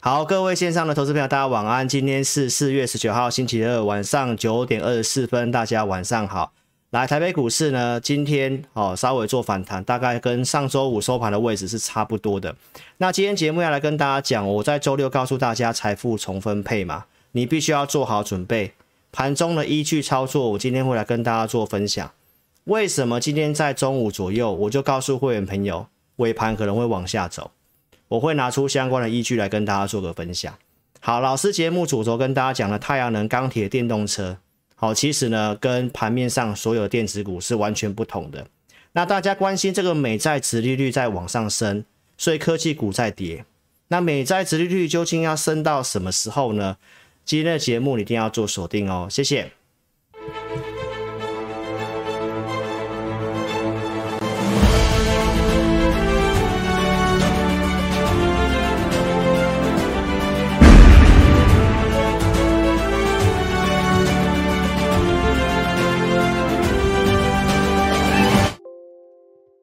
好，各位线上的投资朋友，大家晚安。今天是四月十九号，星期二晚上九点二十四分，大家晚上好。来，台北股市呢，今天哦稍微做反弹，大概跟上周五收盘的位置是差不多的。那今天节目要来跟大家讲，我在周六告诉大家财富重分配嘛，你必须要做好准备。盘中的依据操作，我今天会来跟大家做分享。为什么今天在中午左右，我就告诉会员朋友，尾盘可能会往下走。我会拿出相关的依据来跟大家做个分享。好，老师节目主轴跟大家讲的太阳能、钢铁、电动车，好，其实呢跟盘面上所有电子股是完全不同的。那大家关心这个美债殖利率在往上升，所以科技股在跌。那美债殖利率究竟要升到什么时候呢？今天的节目你一定要做锁定哦，谢谢。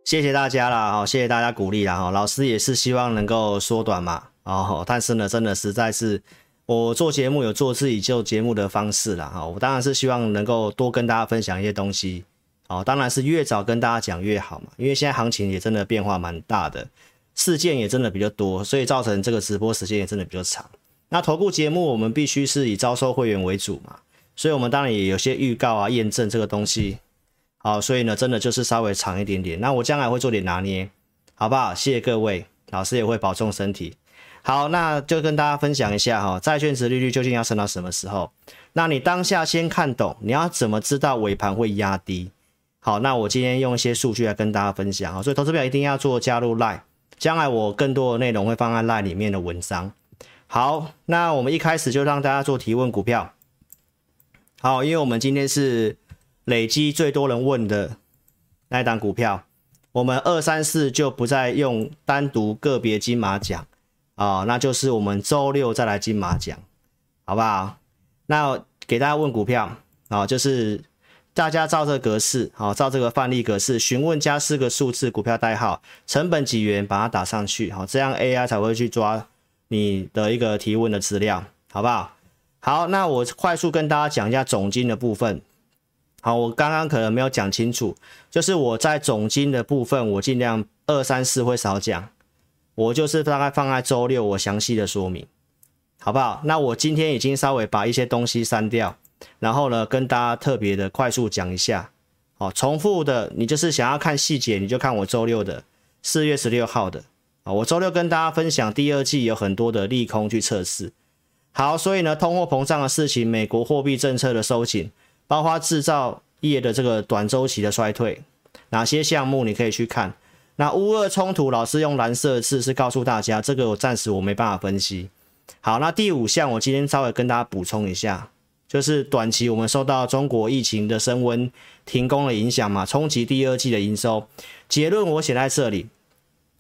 谢谢大家啦，哈，谢谢大家鼓励啦，哈，老师也是希望能够缩短嘛，哦，但是呢，真的实在是我做节目有做自己做节目的方式啦，哈，我当然是希望能够多跟大家分享一些东西，哦，当然是越早跟大家讲越好嘛，因为现在行情也真的变化蛮大的，事件也真的比较多，所以造成这个直播时间也真的比较长。那投顾节目我们必须是以招收会员为主嘛，所以我们当然也有些预告啊、验证这个东西。好，所以呢，真的就是稍微长一点点。那我将来会做点拿捏，好不好？谢谢各位，老师也会保重身体。好，那就跟大家分享一下哈，债券殖利率究竟要升到什么时候？那你当下先看懂，你要怎么知道尾盘会压低？好，那我今天用一些数据来跟大家分享啊。所以投资表一定要做加入 Line，将来我更多的内容会放在 Line 里面的文章。好，那我们一开始就让大家做提问股票。好，因为我们今天是。累积最多人问的那一档股票，我们二三四就不再用单独个别金马奖啊，那就是我们周六再来金马奖，好不好？那给大家问股票啊，就是大家照这个格式，好，照这个范例格式询问加四个数字股票代号，成本几元，把它打上去，好，这样 AI 才会去抓你的一个提问的资料，好不好？好，那我快速跟大家讲一下总金的部分。好，我刚刚可能没有讲清楚，就是我在总金的部分，我尽量二三四会少讲，我就是大概放在周六我详细的说明，好不好？那我今天已经稍微把一些东西删掉，然后呢，跟大家特别的快速讲一下。好，重复的，你就是想要看细节，你就看我周六的四月十六号的啊，我周六跟大家分享第二季有很多的利空去测试。好，所以呢，通货膨胀的事情，美国货币政策的收紧。包括制造业的这个短周期的衰退，哪些项目你可以去看？那乌俄冲突，老师用蓝色的字是告诉大家，这个我暂时我没办法分析。好，那第五项我今天稍微跟大家补充一下，就是短期我们受到中国疫情的升温、停工的影响嘛，冲击第二季的营收。结论我写在这里。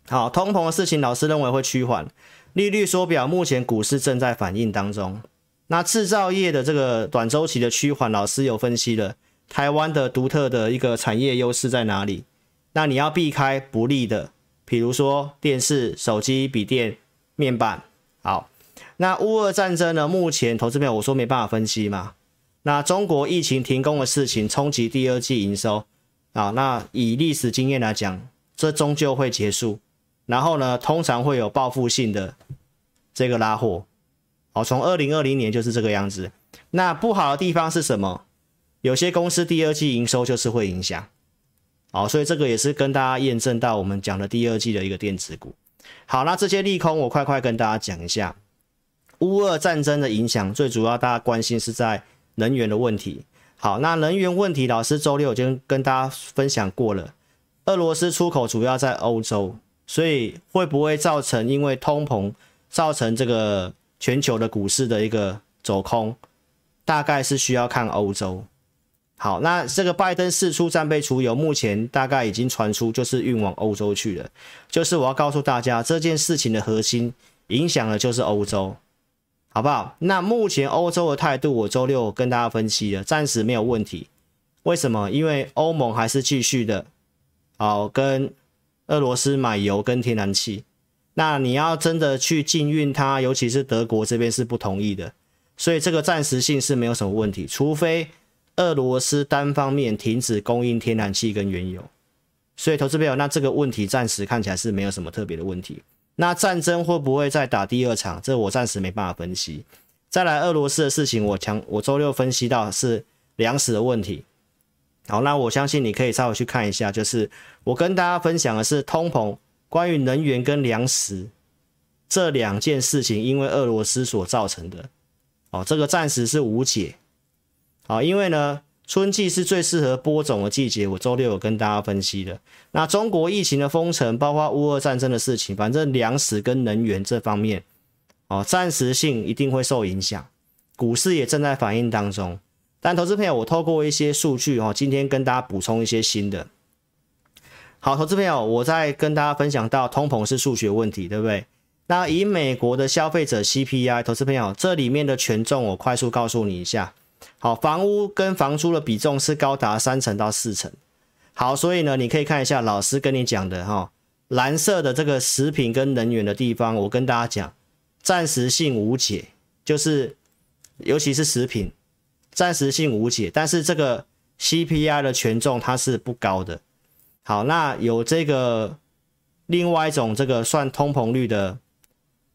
好，通膨的事情，老师认为会趋缓，利率缩表，目前股市正在反应当中。那制造业的这个短周期的趋缓，老师有分析了，台湾的独特的一个产业优势在哪里？那你要避开不利的，比如说电视、手机、笔电、面板。好，那乌俄战争呢？目前投资朋友我说没办法分析嘛。那中国疫情停工的事情冲击第二季营收啊。那以历史经验来讲，这终究会结束。然后呢，通常会有报复性的这个拉货。好，从二零二零年就是这个样子。那不好的地方是什么？有些公司第二季营收就是会影响。好，所以这个也是跟大家验证到我们讲的第二季的一个电子股。好，那这些利空我快快跟大家讲一下。乌俄战争的影响，最主要大家关心是在能源的问题。好，那能源问题，老师周六已经跟大家分享过了。俄罗斯出口主要在欧洲，所以会不会造成因为通膨造成这个？全球的股市的一个走空，大概是需要看欧洲。好，那这个拜登四出战备储油，目前大概已经传出就是运往欧洲去了。就是我要告诉大家，这件事情的核心影响的就是欧洲，好不好？那目前欧洲的态度，我周六跟大家分析了，暂时没有问题。为什么？因为欧盟还是继续的，好跟俄罗斯买油跟天然气。那你要真的去禁运它，尤其是德国这边是不同意的，所以这个暂时性是没有什么问题，除非俄罗斯单方面停止供应天然气跟原油。所以投资朋友，那这个问题暂时看起来是没有什么特别的问题。那战争会不会再打第二场？这我暂时没办法分析。再来，俄罗斯的事情我，强我周六分析到是粮食的问题。好，那我相信你可以稍微去看一下，就是我跟大家分享的是通膨，关于能源跟粮食这两件事情，因为俄罗斯所造成的。哦，这个暂时是无解。好，因为呢，春季是最适合播种的季节，我周六有跟大家分析的。那中国疫情的封城，包括乌俄战争的事情，反正粮食跟能源这方面，哦，暂时性一定会受影响。股市也正在反应当中。但投资朋友，我透过一些数据哦，今天跟大家补充一些新的。好，投资朋友，我再跟大家分享到，通膨是数学问题，对不对？那以美国的消费者 CPI，投资朋友，这里面的权重我快速告诉你一下。好，房屋跟房租的比重是高达三成到四成。好，所以呢，你可以看一下老师跟你讲的哈，蓝色的这个食品跟能源的地方，我跟大家讲，暂时性无解，就是尤其是食品。暂时性无解，但是这个 CPI 的权重它是不高的。好，那有这个另外一种这个算通膨率的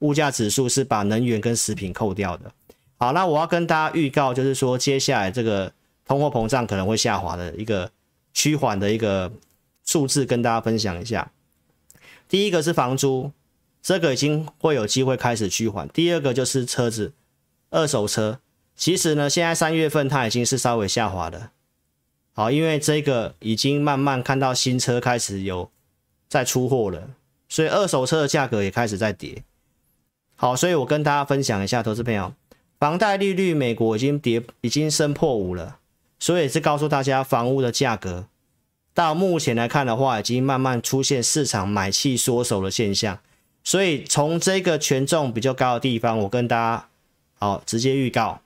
物价指数是把能源跟食品扣掉的。好，那我要跟大家预告，就是说接下来这个通货膨胀可能会下滑的一个趋缓的一个数字，跟大家分享一下。第一个是房租，这个已经会有机会开始趋缓。第二个就是车子，二手车。其实呢，现在三月份它已经是稍微下滑了，好，因为这个已经慢慢看到新车开始有在出货了，所以二手车的价格也开始在跌。好，所以我跟大家分享一下，投资朋友，房贷利率美国已经跌，已经升破五了，所以是告诉大家，房屋的价格到目前来看的话，已经慢慢出现市场买气缩手的现象。所以从这个权重比较高的地方，我跟大家好直接预告。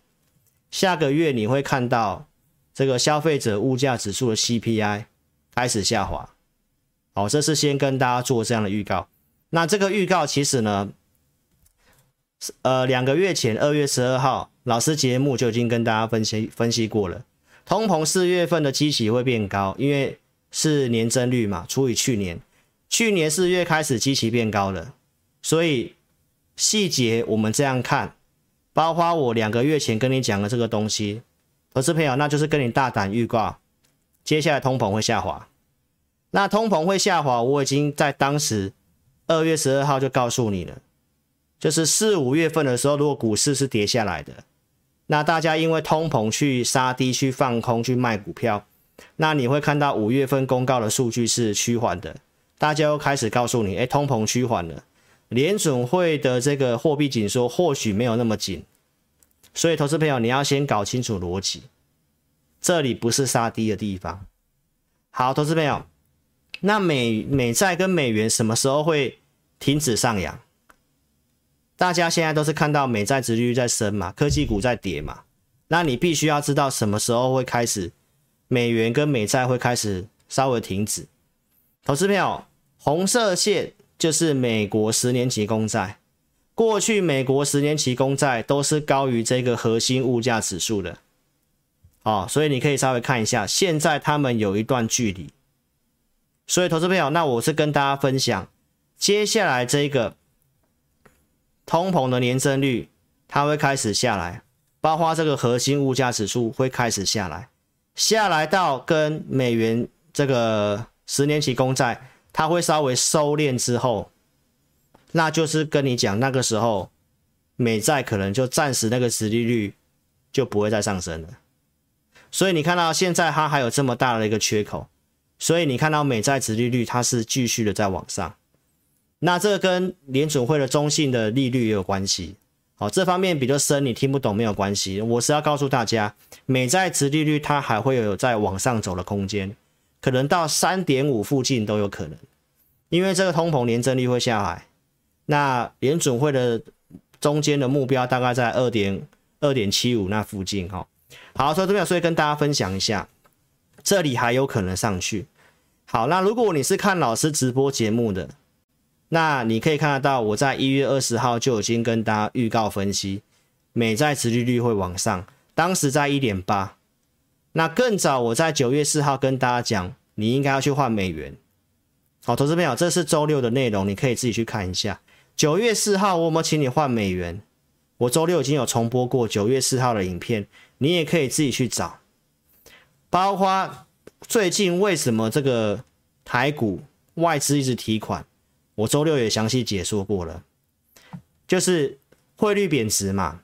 下个月你会看到这个消费者物价指数的 CPI 开始下滑，好，这是先跟大家做这样的预告。那这个预告其实呢，呃，两个月前二月十二号老师节目就已经跟大家分析分析过了，通膨四月份的基期会变高，因为是年增率嘛，除以去年，去年四月开始基期变高了，所以细节我们这样看。包括我两个月前跟你讲的这个东西，投资朋友，那就是跟你大胆预告，接下来通膨会下滑。那通膨会下滑，我已经在当时二月十二号就告诉你了，就是四五月份的时候，如果股市是跌下来的，那大家因为通膨去杀低、去放空、去卖股票，那你会看到五月份公告的数据是趋缓的，大家又开始告诉你，哎，通膨趋缓了。联准会的这个货币紧缩或许没有那么紧，所以投资朋友你要先搞清楚逻辑，这里不是杀低的地方。好，投资朋友，那美美债跟美元什么时候会停止上扬？大家现在都是看到美债殖利率在升嘛，科技股在跌嘛，那你必须要知道什么时候会开始美元跟美债会开始稍微停止。投资朋友，红色线。就是美国十年期公债，过去美国十年期公债都是高于这个核心物价指数的，哦，所以你可以稍微看一下，现在他们有一段距离。所以投资朋友，那我是跟大家分享，接下来这个通膨的年增率它会开始下来，包括这个核心物价指数会开始下来，下来到跟美元这个十年期公债。它会稍微收敛之后，那就是跟你讲，那个时候美债可能就暂时那个殖利率就不会再上升了。所以你看到现在它还有这么大的一个缺口，所以你看到美债殖利率它是继续的在往上。那这个跟联准会的中性的利率也有关系。好，这方面比较深，你听不懂没有关系。我是要告诉大家，美债殖利率它还会有在往上走的空间。可能到三点五附近都有可能，因为这个通膨年增率会下来，那联准会的中间的目标大概在二点二点七五那附近哈。好，所以这边所以跟大家分享一下，这里还有可能上去。好，那如果你是看老师直播节目的，那你可以看得到，我在一月二十号就已经跟大家预告分析，美债殖利率会往上，当时在一点八。那更早，我在九月四号跟大家讲，你应该要去换美元。好，投资朋友，这是周六的内容，你可以自己去看一下。九月四号，我有没有请你换美元？我周六已经有重播过九月四号的影片，你也可以自己去找。包括最近为什么这个台股外资一直提款，我周六也详细解说过了，就是汇率贬值嘛。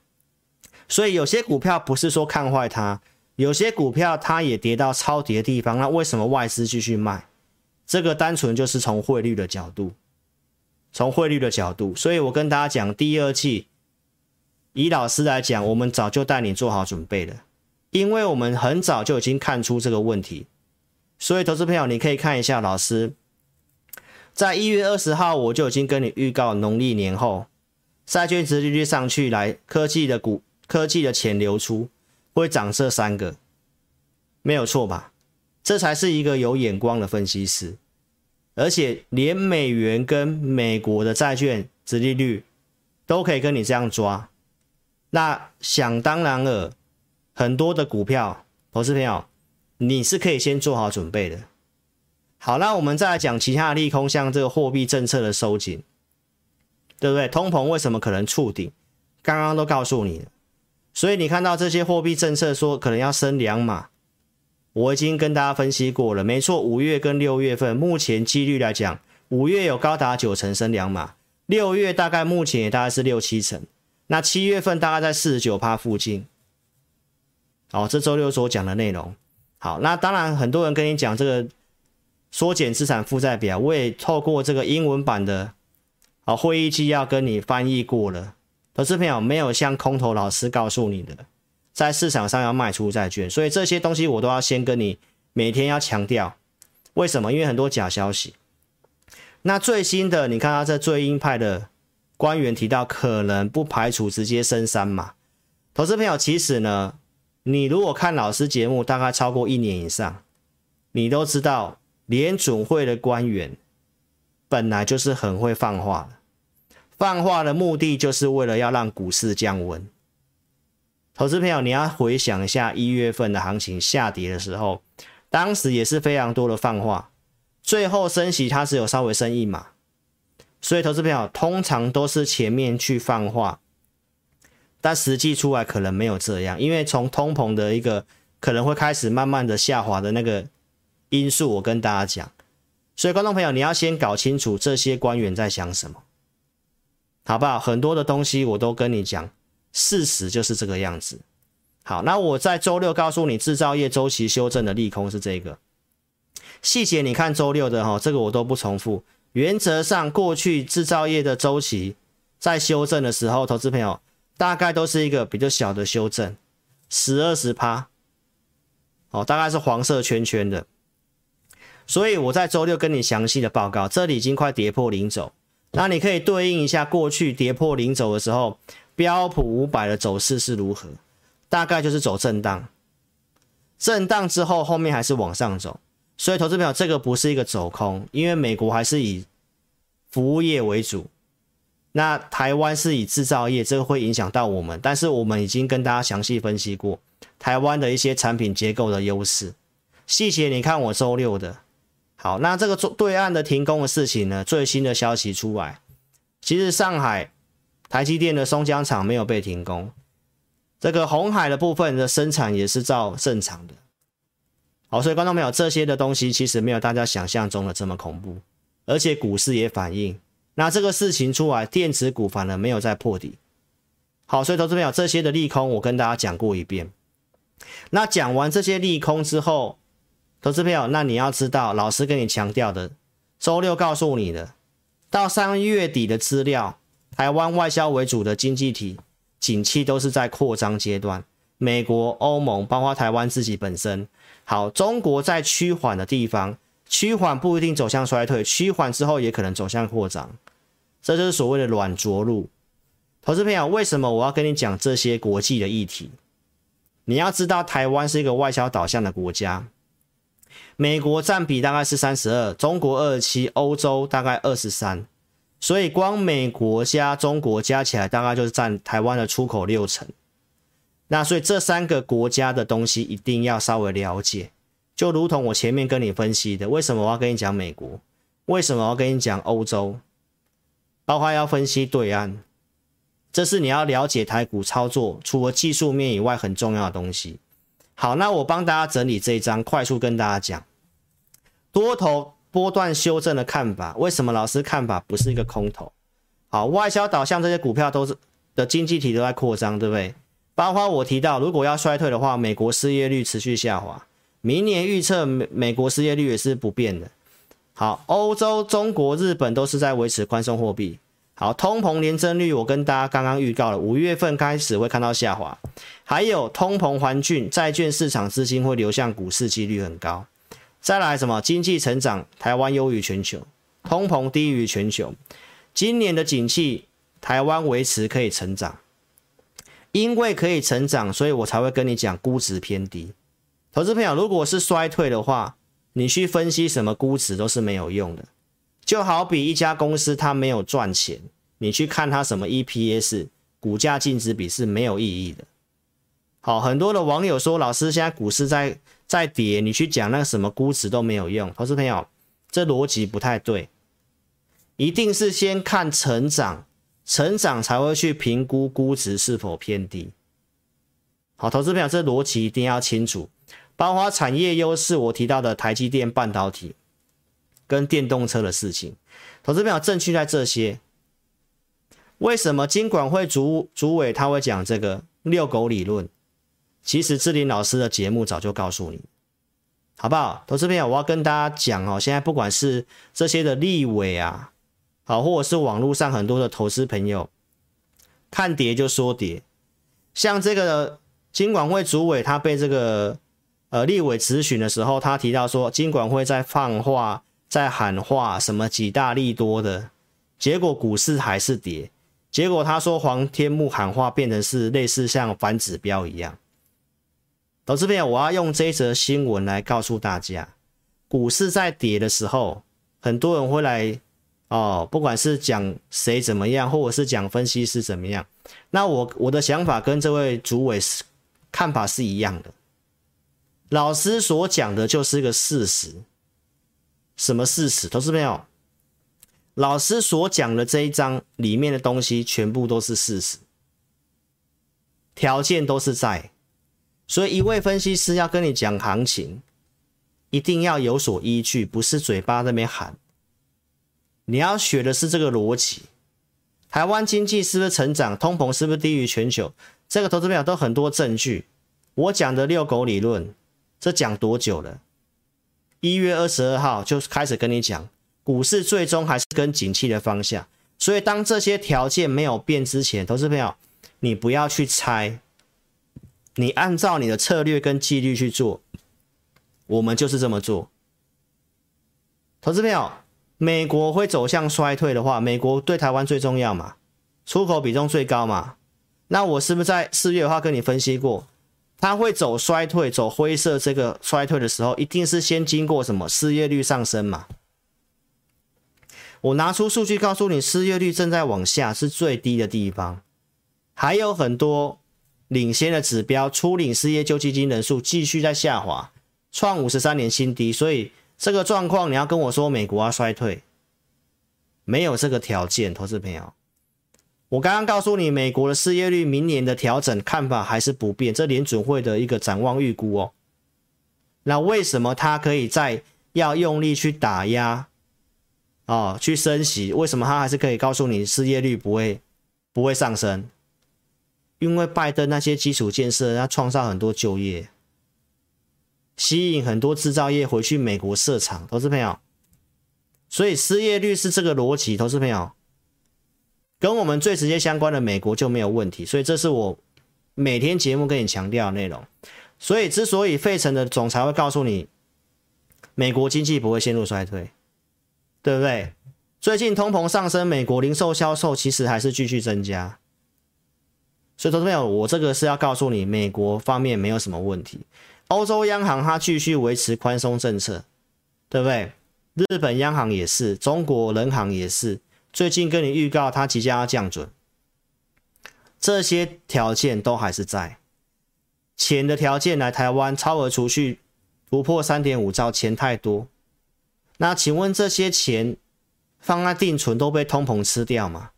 所以有些股票不是说看坏它。有些股票它也跌到超跌的地方，那为什么外资继续卖？这个单纯就是从汇率的角度，从汇率的角度。所以我跟大家讲，第二季以老师来讲，我们早就带你做好准备了，因为我们很早就已经看出这个问题。所以投资朋友，你可以看一下老师，在一月二十号我就已经跟你预告，农历年后债券值利率上去来，科技的股、科技的钱流出。会涨这三个，没有错吧？这才是一个有眼光的分析师，而且连美元跟美国的债券殖利率都可以跟你这样抓，那想当然了，很多的股票投资朋友，你是可以先做好准备的。好，那我们再来讲其他的利空，像这个货币政策的收紧，对不对？通膨为什么可能触顶？刚刚都告诉你了。所以你看到这些货币政策说可能要升两码，我已经跟大家分析过了，没错，五月跟六月份目前几率来讲，五月有高达九成升两码，六月大概目前也大概是六七成，那七月份大概在四十九趴附近。好，这周六所讲的内容，好，那当然很多人跟你讲这个缩减资产负债表，我也透过这个英文版的啊会议纪要跟你翻译过了。投资朋友没有像空头老师告诉你的，在市场上要卖出债券，所以这些东西我都要先跟你每天要强调。为什么？因为很多假消息。那最新的，你看他这最鹰派的官员提到，可能不排除直接升三嘛。投资朋友，其实呢，你如果看老师节目大概超过一年以上，你都知道联准会的官员本来就是很会放话的。放话的目的就是为了要让股市降温。投资朋友，你要回想一下一月份的行情下跌的时候，当时也是非常多的放话，最后升息它是有稍微升一码。所以投资朋友通常都是前面去放话，但实际出来可能没有这样，因为从通膨的一个可能会开始慢慢的下滑的那个因素，我跟大家讲。所以观众朋友，你要先搞清楚这些官员在想什么。好不好？很多的东西我都跟你讲，事实就是这个样子。好，那我在周六告诉你，制造业周期修正的利空是这个细节。你看周六的哈，这个我都不重复。原则上，过去制造业的周期在修正的时候，投资朋友大概都是一个比较小的修正，十二十趴，哦，大概是黄色圈圈的。所以我在周六跟你详细的报告，这里已经快跌破零轴。那你可以对应一下过去跌破零轴的时候，标普五百的走势是如何？大概就是走震荡，震荡之后后面还是往上走。所以投资朋友，这个不是一个走空，因为美国还是以服务业为主，那台湾是以制造业，这个会影响到我们。但是我们已经跟大家详细分析过台湾的一些产品结构的优势，细节你看我周六的。好，那这个做对岸的停工的事情呢？最新的消息出来，其实上海台积电的松江厂没有被停工，这个红海的部分的生产也是照正常的。好，所以观众朋友，这些的东西其实没有大家想象中的这么恐怖，而且股市也反映。那这个事情出来，电子股反而没有再破底。好，所以投资朋友，这些的利空我跟大家讲过一遍。那讲完这些利空之后，投资朋友，那你要知道，老师跟你强调的，周六告诉你的，到三月底的资料，台湾外销为主的经济体，景气都是在扩张阶段。美国、欧盟，包括台湾自己本身，好，中国在趋缓的地方，趋缓不一定走向衰退，趋缓之后也可能走向扩张，这就是所谓的软着陆。投资朋友，为什么我要跟你讲这些国际的议题？你要知道，台湾是一个外销导向的国家。美国占比大概是三十二，中国二十七，欧洲大概二十三，所以光美国加中国加起来，大概就是占台湾的出口六成。那所以这三个国家的东西一定要稍微了解，就如同我前面跟你分析的，为什么我要跟你讲美国？为什么我要跟你讲欧洲？包括要分析对岸，这是你要了解台股操作除了技术面以外很重要的东西。好，那我帮大家整理这一张，快速跟大家讲多头波段修正的看法。为什么老师看法不是一个空头？好，外销导向这些股票都是的经济体都在扩张，对不对？包括我提到，如果要衰退的话，美国失业率持续下滑，明年预测美美国失业率也是不变的。好，欧洲、中国、日本都是在维持宽松货币。好，通膨年增率我跟大家刚刚预告了，五月份开始会看到下滑。还有通膨环境，债券市场资金会流向股市几率很高。再来什么？经济成长，台湾优于全球，通膨低于全球。今年的景气，台湾维持可以成长。因为可以成长，所以我才会跟你讲估值偏低。投资朋友，如果是衰退的话，你去分析什么估值都是没有用的。就好比一家公司它没有赚钱，你去看它什么 EPS、股价净值比是没有意义的。好，很多的网友说，老师现在股市在在跌，你去讲那个什么估值都没有用。投资朋友，这逻辑不太对，一定是先看成长。成长才会去评估估值是否偏低。好，投资朋友，这逻辑一定要清楚。包括产业优势，我提到的台积电半导体跟电动车的事情，投资朋友正确在这些。为什么金管会主主委他会讲这个遛狗理论？其实志霖老师的节目早就告诉你，好不好？投资朋友，我要跟大家讲哦，现在不管是这些的立委啊。好，或者是网络上很多的投资朋友看跌就说跌，像这个金管会主委他被这个呃立委质询的时候，他提到说金管会在放话，在喊话什么几大利多的，结果股市还是跌，结果他说黄天木喊话变成是类似像反指标一样。投资朋友，我要用这一则新闻来告诉大家，股市在跌的时候，很多人会来。哦，不管是讲谁怎么样，或者是讲分析师怎么样，那我我的想法跟这位主委是看法是一样的。老师所讲的就是一个事实。什么事实？投资朋友，老师所讲的这一章里面的东西全部都是事实，条件都是在。所以一位分析师要跟你讲行情，一定要有所依据，不是嘴巴那边喊。你要学的是这个逻辑，台湾经济是不是成长？通膨是不是低于全球？这个投资朋友都很多证据。我讲的遛狗理论，这讲多久了？一月二十二号就开始跟你讲，股市最终还是跟景气的方向。所以当这些条件没有变之前，投资朋友，你不要去猜，你按照你的策略跟纪律去做。我们就是这么做，投资朋友。美国会走向衰退的话，美国对台湾最重要嘛，出口比重最高嘛。那我是不是在四月的话跟你分析过，它会走衰退、走灰色这个衰退的时候，一定是先经过什么失业率上升嘛？我拿出数据告诉你，失业率正在往下，是最低的地方，还有很多领先的指标，初领失业救济金人数继续在下滑，创五十三年新低，所以。这个状况，你要跟我说美国要衰退，没有这个条件，投资朋友。我刚刚告诉你，美国的失业率明年的调整看法还是不变，这联准会的一个展望预估哦。那为什么他可以再要用力去打压，哦，去升息？为什么他还是可以告诉你失业率不会不会上升？因为拜登那些基础建设，他创造很多就业。吸引很多制造业回去美国设厂，投资朋友，所以失业率是这个逻辑，投资朋友，跟我们最直接相关的美国就没有问题，所以这是我每天节目跟你强调的内容。所以之所以费城的总裁会告诉你，美国经济不会陷入衰退，对不对？最近通膨上升，美国零售销售其实还是继续增加，所以投资朋友，我这个是要告诉你，美国方面没有什么问题。欧洲央行它继续维持宽松政策，对不对？日本央行也是，中国人行也是，最近跟你预告它即将要降准，这些条件都还是在。钱的条件来台湾，超额储蓄突破三点五兆，钱太多。那请问这些钱放在定存都被通膨吃掉吗？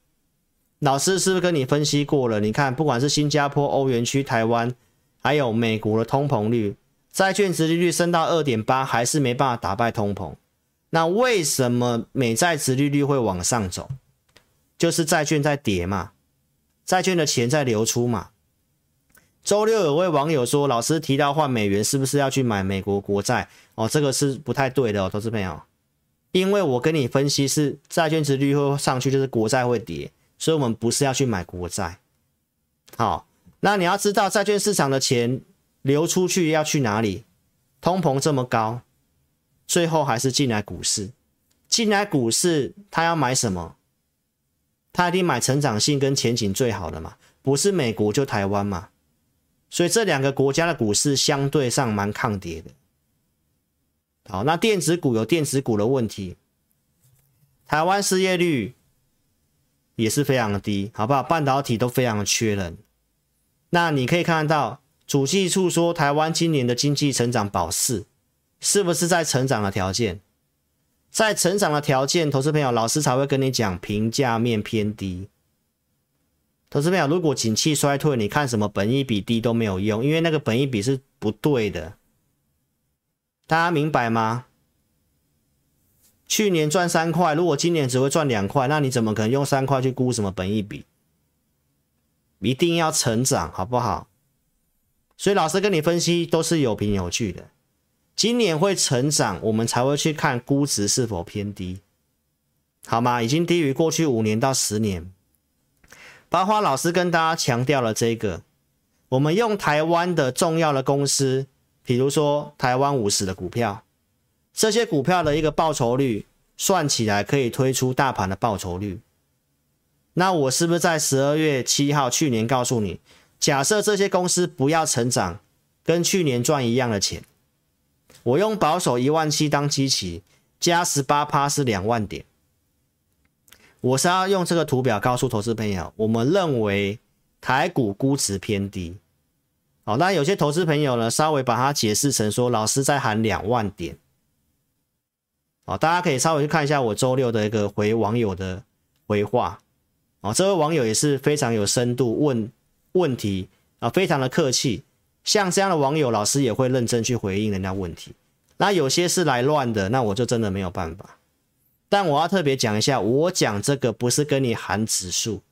老师是不是跟你分析过了？你看，不管是新加坡、欧元区、台湾，还有美国的通膨率，债券殖利率升到二点八，还是没办法打败通膨。那为什么美债殖利率会往上走？就是债券在跌嘛，债券的钱在流出嘛。周六有位网友说，老师提到换美元，是不是要去买美国国债？哦，这个是不太对的哦，投资朋友，因为我跟你分析是债券殖利率会上去，就是国债会跌。所以，我们不是要去买国债。好，那你要知道，债券市场的钱流出去要去哪里？通膨这么高，最后还是进来股市。进来股市，他要买什么？他一定买成长性跟前景最好的嘛，不是美国就台湾嘛。所以这两个国家的股市相对上蛮抗跌的。好，那电子股有电子股的问题，台湾失业率。也是非常的低，好不好？半导体都非常的缺人。那你可以看到，主计处说台湾今年的经济成长保四，是不是在成长的条件？在成长的条件，投资朋友，老师才会跟你讲评价面偏低。投资朋友，如果景气衰退，你看什么本益比低都没有用，因为那个本益比是不对的。大家明白吗？去年赚三块，如果今年只会赚两块，那你怎么可能用三块去估什么本益比？一定要成长，好不好？所以老师跟你分析都是有凭有据的。今年会成长，我们才会去看估值是否偏低，好吗？已经低于过去五年到十年。包括老师跟大家强调了这个，我们用台湾的重要的公司，比如说台湾五十的股票。这些股票的一个报酬率算起来可以推出大盘的报酬率。那我是不是在十二月七号去年告诉你，假设这些公司不要成长，跟去年赚一样的钱，我用保守一万七当基期，加十八趴是两万点。我是要用这个图表告诉投资朋友，我们认为台股估值偏低。好，那有些投资朋友呢，稍微把它解释成说，老师在喊两万点。好，大家可以稍微去看一下我周六的一个回网友的回话。哦，这位网友也是非常有深度，问问题啊，非常的客气。像这样的网友，老师也会认真去回应人家问题。那有些是来乱的，那我就真的没有办法。但我要特别讲一下，我讲这个不是跟你喊指数。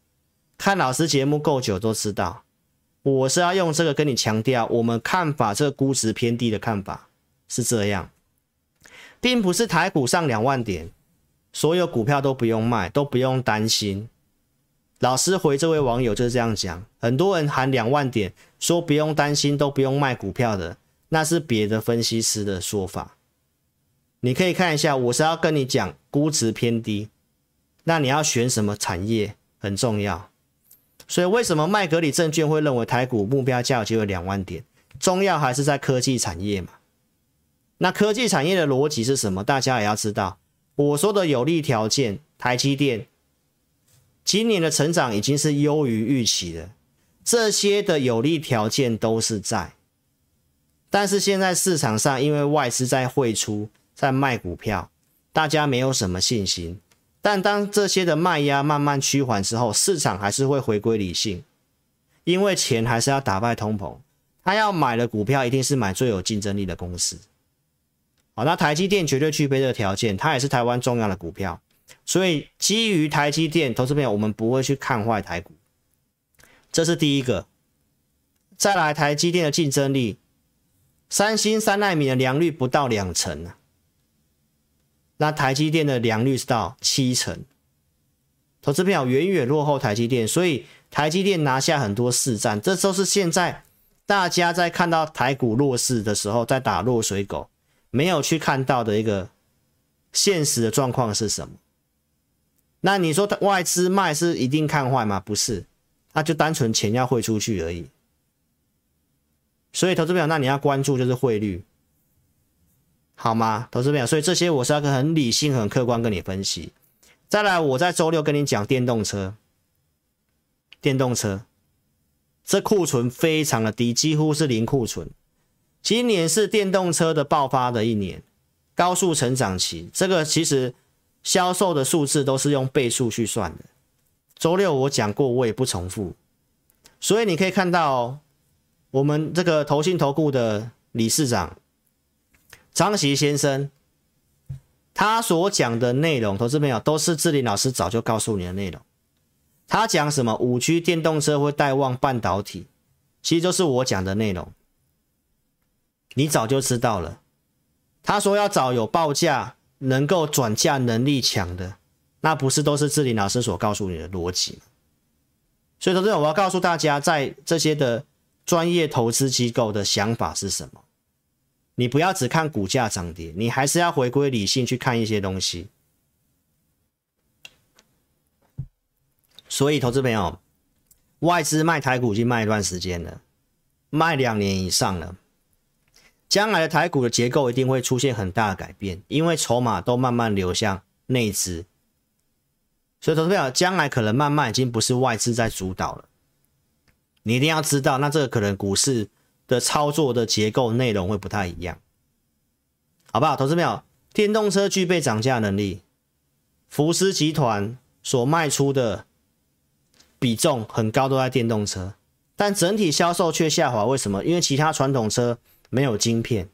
看老师节目够久都知道，我是要用这个跟你强调，我们看法这个估值偏低的看法是这样。并不是台股上两万点，所有股票都不用卖，都不用担心。老师回这位网友就是这样讲。很多人喊两万点，说不用担心，都不用卖股票的，那是别的分析师的说法。你可以看一下，我是要跟你讲估值偏低，那你要选什么产业很重要。所以为什么麦格理证券会认为台股目标价有机会两万点？重要还是在科技产业嘛？那科技产业的逻辑是什么？大家也要知道。我说的有利条件，台积电今年的成长已经是优于预期的，这些的有利条件都是在。但是现在市场上因为外资在汇出，在卖股票，大家没有什么信心。但当这些的卖压慢慢趋缓之后，市场还是会回归理性，因为钱还是要打败通膨，他要买的股票一定是买最有竞争力的公司。好，那台积电绝对具备这个条件，它也是台湾重要的股票，所以基于台积电，投资朋友我们不会去看坏台股，这是第一个。再来，台积电的竞争力，三星三奈米的良率不到两成啊，那台积电的良率是到七成，投资朋友远远落后台积电，所以台积电拿下很多市占，这都是现在大家在看到台股弱势的时候，在打落水狗。没有去看到的一个现实的状况是什么？那你说外资卖是一定看坏吗？不是，那就单纯钱要汇出去而已。所以投资朋友，那你要关注就是汇率，好吗？投资朋友，所以这些我是要很理性、很客观跟你分析。再来，我在周六跟你讲电动车，电动车这库存非常的低，几乎是零库存。今年是电动车的爆发的一年，高速成长期。这个其实销售的数字都是用倍数去算的。周六我讲过，我也不重复。所以你可以看到，我们这个投信投顾的理事长张锡先生，他所讲的内容，投资朋友都是志霖老师早就告诉你的内容。他讲什么五 G 电动车会带旺半导体，其实就是我讲的内容。你早就知道了。他说要找有报价、能够转嫁能力强的，那不是都是志霖老师所告诉你的逻辑。所以，投资者，我要告诉大家，在这些的专业投资机构的想法是什么？你不要只看股价涨跌，你还是要回归理性去看一些东西。所以，投资朋友，外资卖台股已经卖一段时间了，卖两年以上了。将来的台股的结构一定会出现很大的改变，因为筹码都慢慢流向内资。所以，投资表将来可能慢慢已经不是外资在主导了。你一定要知道，那这个可能股市的操作的结构内容会不太一样，好不好？投资表，电动车具备涨价能力，福斯集团所卖出的比重很高，都在电动车，但整体销售却下滑。为什么？因为其他传统车没有晶片，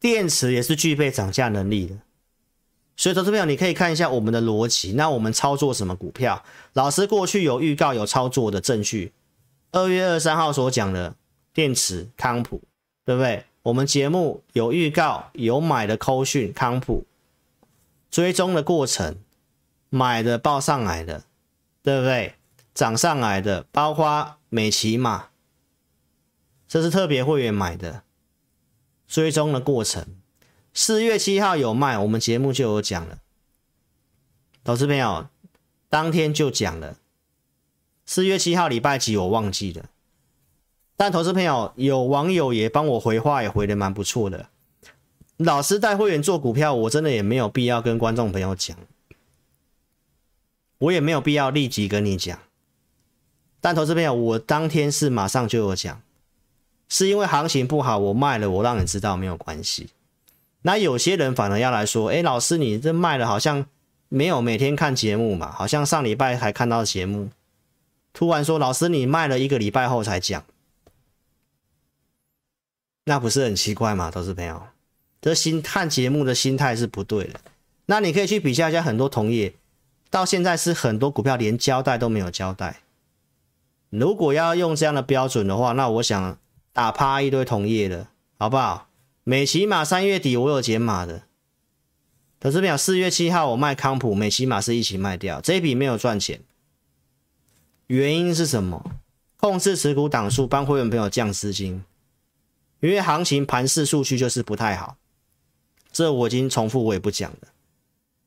电池也是具备涨价能力的。所以，投资朋友，你可以看一下我们的逻辑。那我们操作什么股票？老师过去有预告、有操作的证据。二月二三号所讲的电池康普，对不对？我们节目有预告、有买的扣讯康普，追踪的过程，买的报上来的，对不对？涨上来的，包括美琪玛，这是特别会员买的，追踪的过程。四月七号有卖，我们节目就有讲了。投资朋友，当天就讲了。四月七号礼拜几我忘记了，但投资朋友有网友也帮我回话，也回得蛮不错的。老师带会员做股票，我真的也没有必要跟观众朋友讲，我也没有必要立即跟你讲。但投资朋友，我当天是马上就有讲，是因为行情不好，我卖了，我让你知道没有关系。那有些人反而要来说，哎，老师，你这卖了好像没有每天看节目嘛？好像上礼拜才看到节目，突然说，老师你卖了一个礼拜后才讲，那不是很奇怪吗？都是朋友，这心看节目的心态是不对的。那你可以去比较一下，很多同业到现在是很多股票连交代都没有交代。如果要用这样的标准的话，那我想打趴一堆同业的，好不好？美琪玛三月底我有减码的，可是没有四月七号我卖康普，美琪玛是一起卖掉，这一笔没有赚钱，原因是什么？控制持股档数，帮会员朋友降资金，因为行情盘势数据就是不太好，这我已经重复我也不讲了。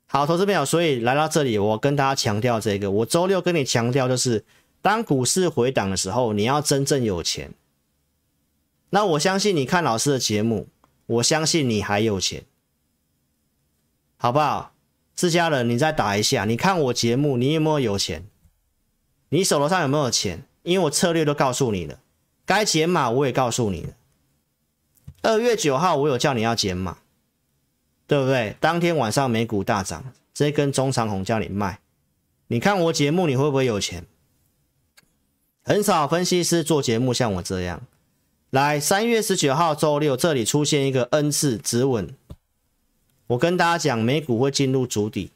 好，投资朋友，所以来到这里，我跟大家强调这个，我周六跟你强调就是，当股市回档的时候，你要真正有钱。那我相信你看老师的节目。我相信你还有钱，好不好？自家人，你再打一下。你看我节目，你有没有有钱？你手头上有没有钱？因为我策略都告诉你了，该减码我也告诉你了。二月九号我有叫你要减码，对不对？当天晚上美股大涨，这根中长红叫你卖。你看我节目，你会不会有钱？很少分析师做节目像我这样。来，三月十九号周六，这里出现一个 N 字止稳。我跟大家讲，美股会进入主底。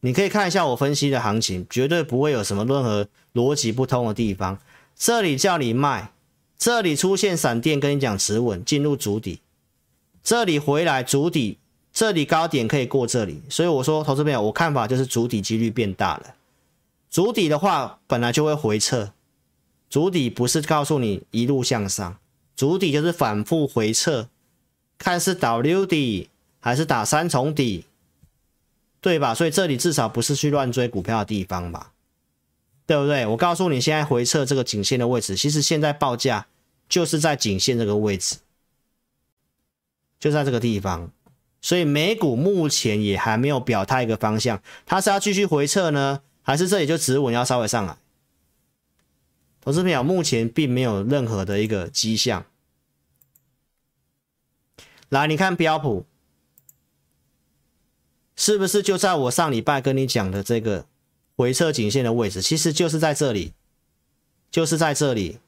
你可以看一下我分析的行情，绝对不会有什么任何逻辑不通的地方。这里叫你卖，这里出现闪电，跟你讲止稳，进入主底。这里回来主底，这里高点可以过这里，所以我说，投资朋友，我看法就是主底几率变大了。主底的话，本来就会回撤。筑底不是告诉你一路向上，筑底就是反复回撤，看是 W 底还是打三重底，对吧？所以这里至少不是去乱追股票的地方吧，对不对？我告诉你，现在回撤这个颈线的位置，其实现在报价就是在颈线这个位置，就在这个地方，所以美股目前也还没有表态一个方向，它是要继续回撤呢，还是这里就止稳要稍微上来？投资朋友，目前并没有任何的一个迹象。来，你看标普，是不是就在我上礼拜跟你讲的这个回撤颈线的位置？其实就是在这里，就是在这里，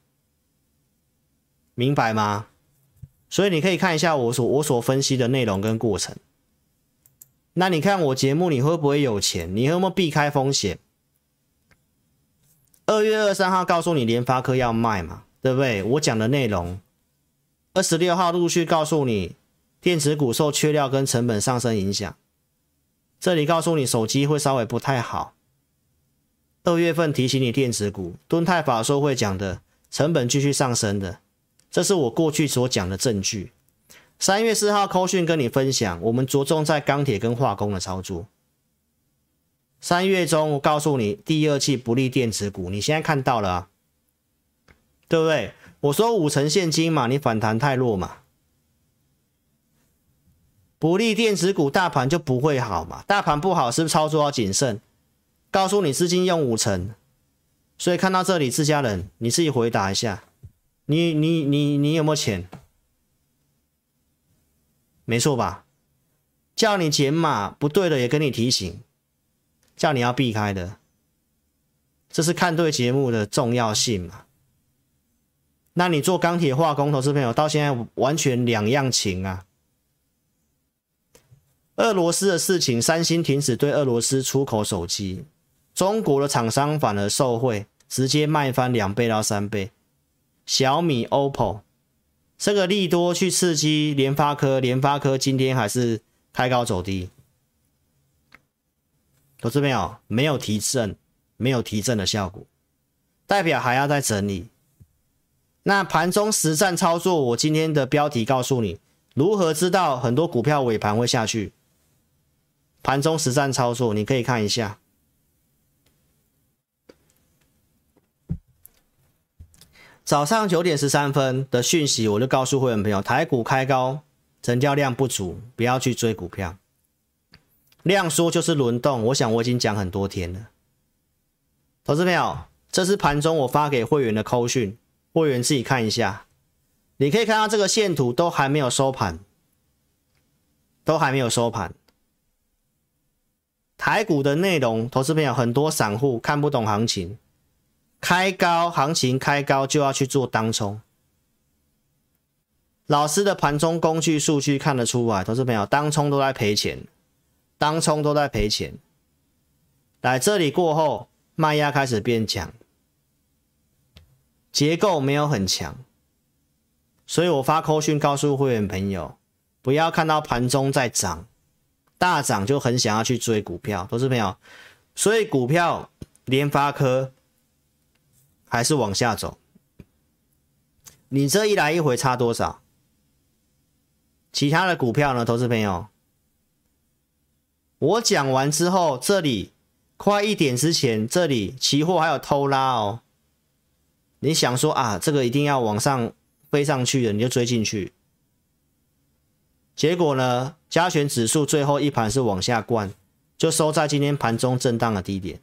明白吗？所以你可以看一下我所我所分析的内容跟过程。那你看我节目，你会不会有钱？你会不会避开风险？二月二三号告诉你联发科要卖嘛，对不对？我讲的内容，二十六号陆续告诉你电子股受缺料跟成本上升影响。这里告诉你手机会稍微不太好。二月份提醒你电子股，敦泰法说会讲的成本继续上升的，这是我过去所讲的证据。三月四号扣讯跟你分享，我们着重在钢铁跟化工的操作。三月中，我告诉你，第二季不利电子股，你现在看到了啊，对不对？我说五成现金嘛，你反弹太弱嘛，不利电子股，大盘就不会好嘛。大盘不好，是不是操作要谨慎？告诉你资金用五成，所以看到这里，自家人，你自己回答一下，你你你你有没有钱？没错吧？叫你减码不对的，也跟你提醒。叫你要避开的，这是看对节目的重要性嘛？那你做钢铁化工投资朋友到现在完全两样情啊！俄罗斯的事情，三星停止对俄罗斯出口手机，中国的厂商反而受惠，直接卖翻两倍到三倍。小米、OPPO 这个利多去刺激联发科，联发科今天还是开高走低。投资朋友没有提振，没有提振的效果，代表还要再整理。那盘中实战操作，我今天的标题告诉你如何知道很多股票尾盘会下去。盘中实战操作，你可以看一下。早上九点十三分的讯息，我就告诉会员朋友，台股开高，成交量不足，不要去追股票。量缩就是轮动，我想我已经讲很多天了。投资朋友，这是盘中我发给会员的扣讯，会员自己看一下。你可以看到这个线图都还没有收盘，都还没有收盘。台股的内容，投资朋友很多散户看不懂行情，开高行情开高就要去做当冲。老师的盘中工具数据看得出来，投资朋友当冲都在赔钱。当冲都在赔钱，来这里过后，卖压开始变强，结构没有很强，所以我发扣讯告诉会员朋友，不要看到盘中在涨，大涨就很想要去追股票，投资朋友，所以股票联发科还是往下走，你这一来一回差多少？其他的股票呢，投资朋友？我讲完之后，这里快一点之前，这里期货还有偷拉哦。你想说啊，这个一定要往上飞上去的，你就追进去。结果呢，加权指数最后一盘是往下灌，就收在今天盘中震荡的低点。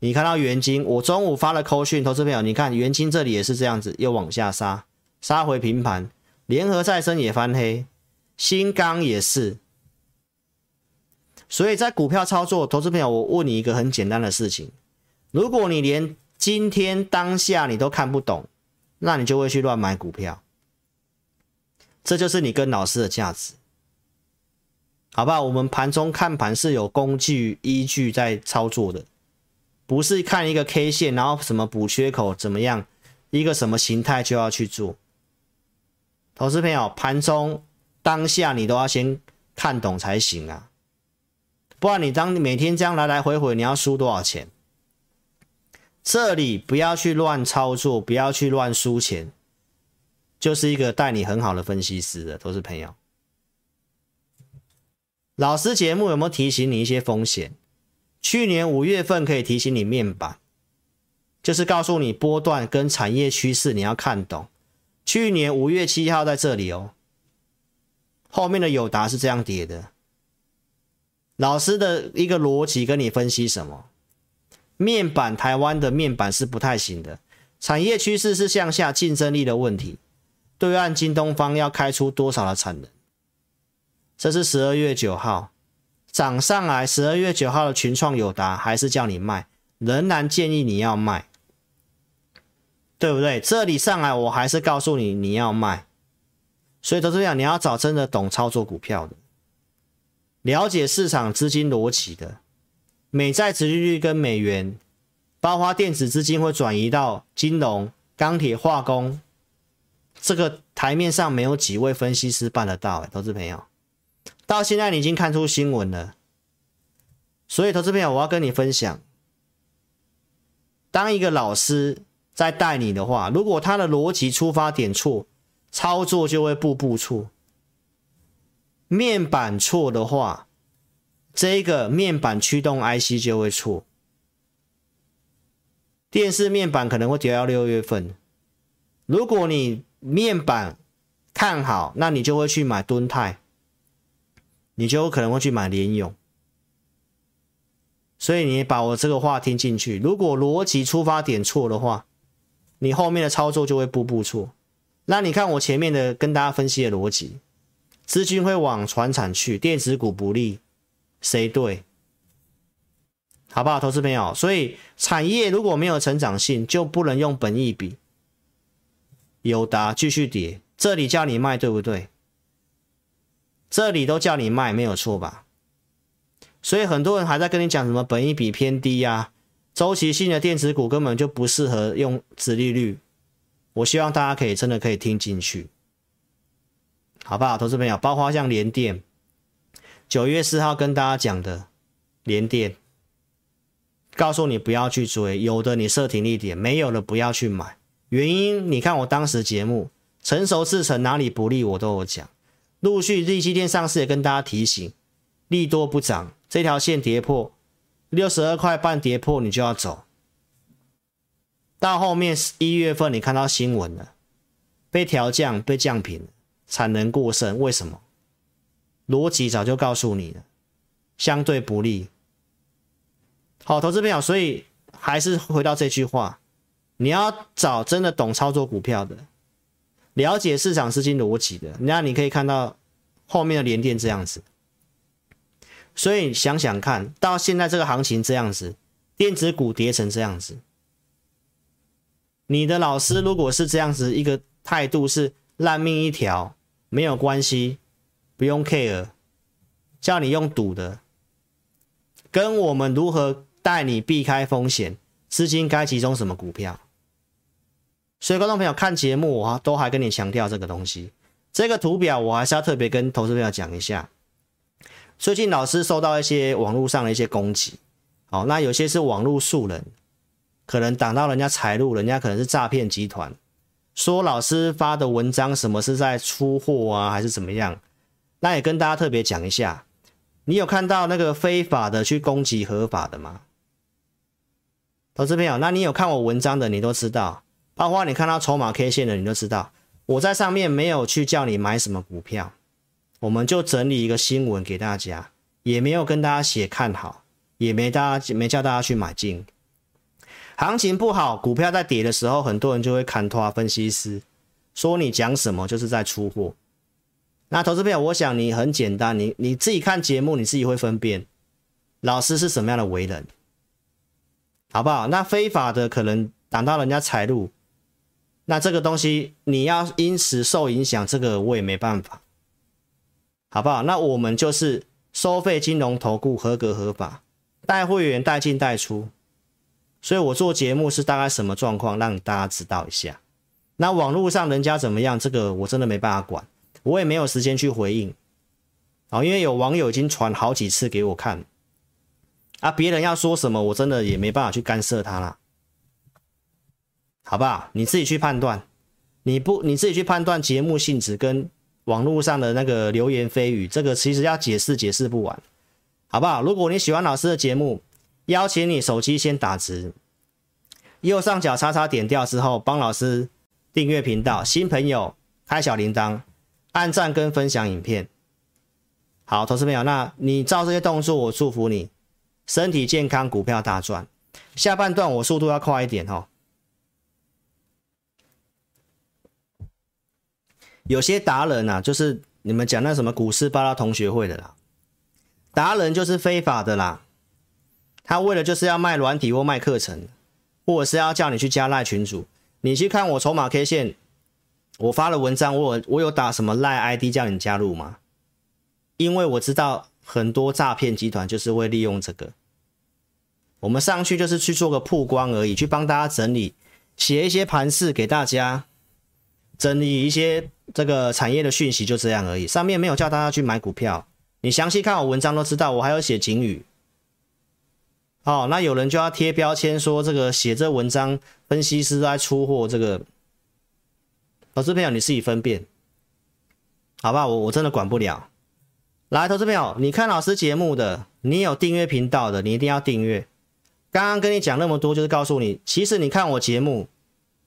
你看到元晶，我中午发了扣讯，投资朋友，你看元晶这里也是这样子，又往下杀，杀回平盘。联合再生也翻黑，新钢也是。所以在股票操作，投资朋友，我问你一个很简单的事情：如果你连今天当下你都看不懂，那你就会去乱买股票。这就是你跟老师的价值，好不好？我们盘中看盘是有工具依据在操作的，不是看一个 K 线，然后什么补缺口怎么样，一个什么形态就要去做。投资朋友，盘中当下你都要先看懂才行啊。不然你当你每天这样来来回回，你要输多少钱？这里不要去乱操作，不要去乱输钱，就是一个带你很好的分析师的，都是朋友。老师节目有没有提醒你一些风险？去年五月份可以提醒你面板，就是告诉你波段跟产业趋势你要看懂。去年五月七号在这里哦，后面的友达是这样跌的。老师的一个逻辑跟你分析什么？面板台湾的面板是不太行的，产业趋势是向下，竞争力的问题。对岸京东方要开出多少的产能？这是十二月九号涨上来，十二月九号的群创友达还是叫你卖，仍然建议你要卖，对不对？这里上来我还是告诉你你要卖，所以都这样，你要找真的懂操作股票的，了解市场资金逻辑的，美债殖利率跟美元，包括电子资金会转移到金融、钢铁、化工。这个台面上没有几位分析师办得到，哎，投资朋友，到现在你已经看出新闻了，所以投资朋友，我要跟你分享，当一个老师在带你的话，如果他的逻辑出发点错，操作就会步步错。面板错的话，这个面板驱动 IC 就会错，电视面板可能会跌到六月份，如果你。面板看好，那你就会去买敦泰，你就有可能会去买联咏。所以你把我这个话听进去。如果逻辑出发点错的话，你后面的操作就会步步错。那你看我前面的跟大家分析的逻辑，资金会往传产去，电子股不利，谁对？好不好，投资朋友？所以产业如果没有成长性，就不能用本益比。友达继续跌，这里叫你卖对不对？这里都叫你卖，没有错吧？所以很多人还在跟你讲什么本益比偏低呀、周期性的电子股根本就不适合用殖利率。我希望大家可以真的可以听进去，好不好？投资朋友，包括像联电，九月四号跟大家讲的联电，告诉你不要去追，有的你设停利点，没有的不要去买。原因，你看我当时节目成熟制成哪里不利，我都有讲。陆续利基电上市也跟大家提醒，利多不涨，这条线跌破六十二块半跌破，你就要走。到后面一月份，你看到新闻了，被调降，被降评，产能过剩，为什么？逻辑早就告诉你了，相对不利。好，投资朋友，所以还是回到这句话。你要找真的懂操作股票的，了解市场资金逻辑的，那你可以看到后面的联电这样子。所以想想看到现在这个行情这样子，电子股跌成这样子，你的老师如果是这样子一个态度是烂命一条，没有关系，不用 care，叫你用赌的，跟我们如何带你避开风险，资金该集中什么股票？所以，观众朋友看节目，我都还跟你强调这个东西。这个图表我还是要特别跟投资朋友讲一下。最近老师收到一些网络上的一些攻击，哦，那有些是网络素人，可能挡到人家财路，人家可能是诈骗集团，说老师发的文章什么是在出货啊，还是怎么样？那也跟大家特别讲一下，你有看到那个非法的去攻击合法的吗？投资朋友，那你有看我文章的，你都知道。包括你看到筹码 K 线的，你都知道我在上面没有去叫你买什么股票，我们就整理一个新闻给大家，也没有跟大家写看好，也没大家没叫大家去买进。行情不好，股票在跌的时候，很多人就会看拖分析师说你讲什么就是在出货。那投资朋友，我想你很简单，你你自己看节目，你自己会分辨老师是什么样的为人，好不好？那非法的可能挡到人家财路。那这个东西你要因此受影响，这个我也没办法，好不好？那我们就是收费金融投顾合格合法，带会员带进带出，所以我做节目是大概什么状况，让大家知道一下。那网络上人家怎么样，这个我真的没办法管，我也没有时间去回应，啊，因为有网友已经传好几次给我看，啊，别人要说什么，我真的也没办法去干涉他啦。好不好？你自己去判断，你不你自己去判断节目性质跟网络上的那个流言蜚语，这个其实要解释解释不完，好不好？如果你喜欢老师的节目，邀请你手机先打直，右上角叉叉点掉之后，帮老师订阅频道，新朋友开小铃铛，按赞跟分享影片，好，投资朋友，那你照这些动作，我祝福你身体健康，股票大赚。下半段我速度要快一点哦。有些达人啊，就是你们讲那什么股市巴拉同学会的啦，达人就是非法的啦。他为了就是要卖软体或卖课程，或者是要叫你去加赖群组，你去看我筹码 K 线，我发了文章，我我有打什么赖 ID 叫你加入吗？因为我知道很多诈骗集团就是会利用这个，我们上去就是去做个曝光而已，去帮大家整理，写一些盘势给大家，整理一些这个产业的讯息，就这样而已。上面没有叫大家去买股票，你详细看我文章都知道，我还有写警语。哦，那有人就要贴标签说这个写这文章分析师在出货，这个投资朋友你自己分辨，好吧？我我真的管不了。来，投资朋友，你看老师节目的，你有订阅频道的，你一定要订阅。刚刚跟你讲那么多，就是告诉你，其实你看我节目，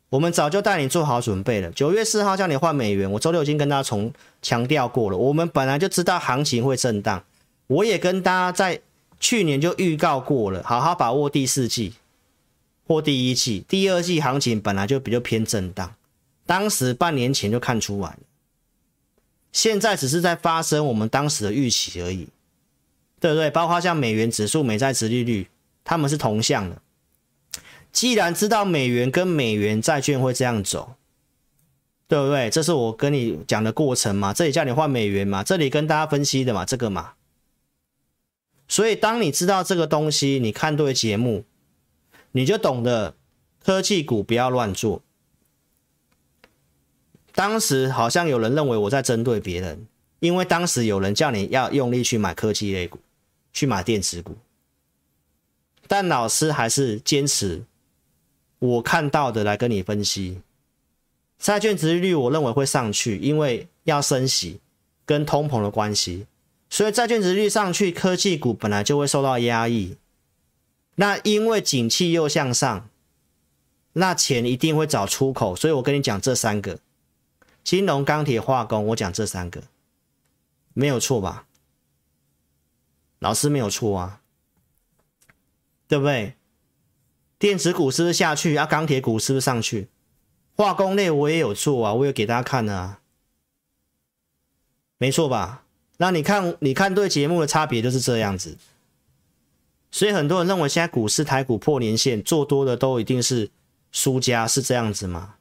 我们早就带你做好准备了。九月四号叫你换美元，我周六已经跟大家重强调过了，我们本来就知道行情会震荡，我也跟大家在。去年就预告过了，好好把握第四季或第一季，第二季行情本来就比较偏震荡，当时半年前就看出来了，现在只是在发生我们当时的预期而已，对不对？包括像美元指数、美债殖利率，他们是同向的。既然知道美元跟美元债券会这样走，对不对？这是我跟你讲的过程嘛，这里叫你换美元嘛，这里跟大家分析的嘛，这个嘛。所以，当你知道这个东西，你看对节目，你就懂得科技股不要乱做。当时好像有人认为我在针对别人，因为当时有人叫你要用力去买科技类股，去买电子股，但老师还是坚持我看到的来跟你分析。债券殖利率我认为会上去，因为要升息跟通膨的关系。所以债券值率上去，科技股本来就会受到压抑。那因为景气又向上，那钱一定会找出口。所以我跟你讲这三个：金融、钢铁、化工。我讲这三个，没有错吧？老师没有错啊，对不对？电子股是不是下去啊？钢铁股是不是上去？化工类我也有做啊，我有给大家看啊，没错吧？那你看，你看对节目的差别就是这样子，所以很多人认为现在股市台股破年线，做多的都一定是输家，是这样子吗？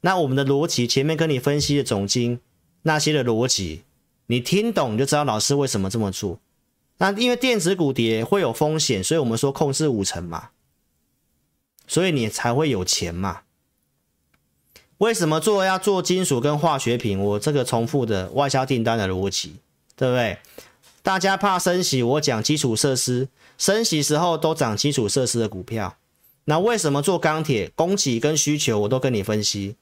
那我们的逻辑前面跟你分析的总经那些的逻辑，你听懂你就知道老师为什么这么做。那因为电子股跌会有风险，所以我们说控制五成嘛，所以你才会有钱嘛。为什么做要做金属跟化学品？我这个重复的外销订单的逻辑，对不对？大家怕升息，我讲基础设施，升息时候都涨基础设施的股票。那为什么做钢铁？供给跟需求我都跟你分析，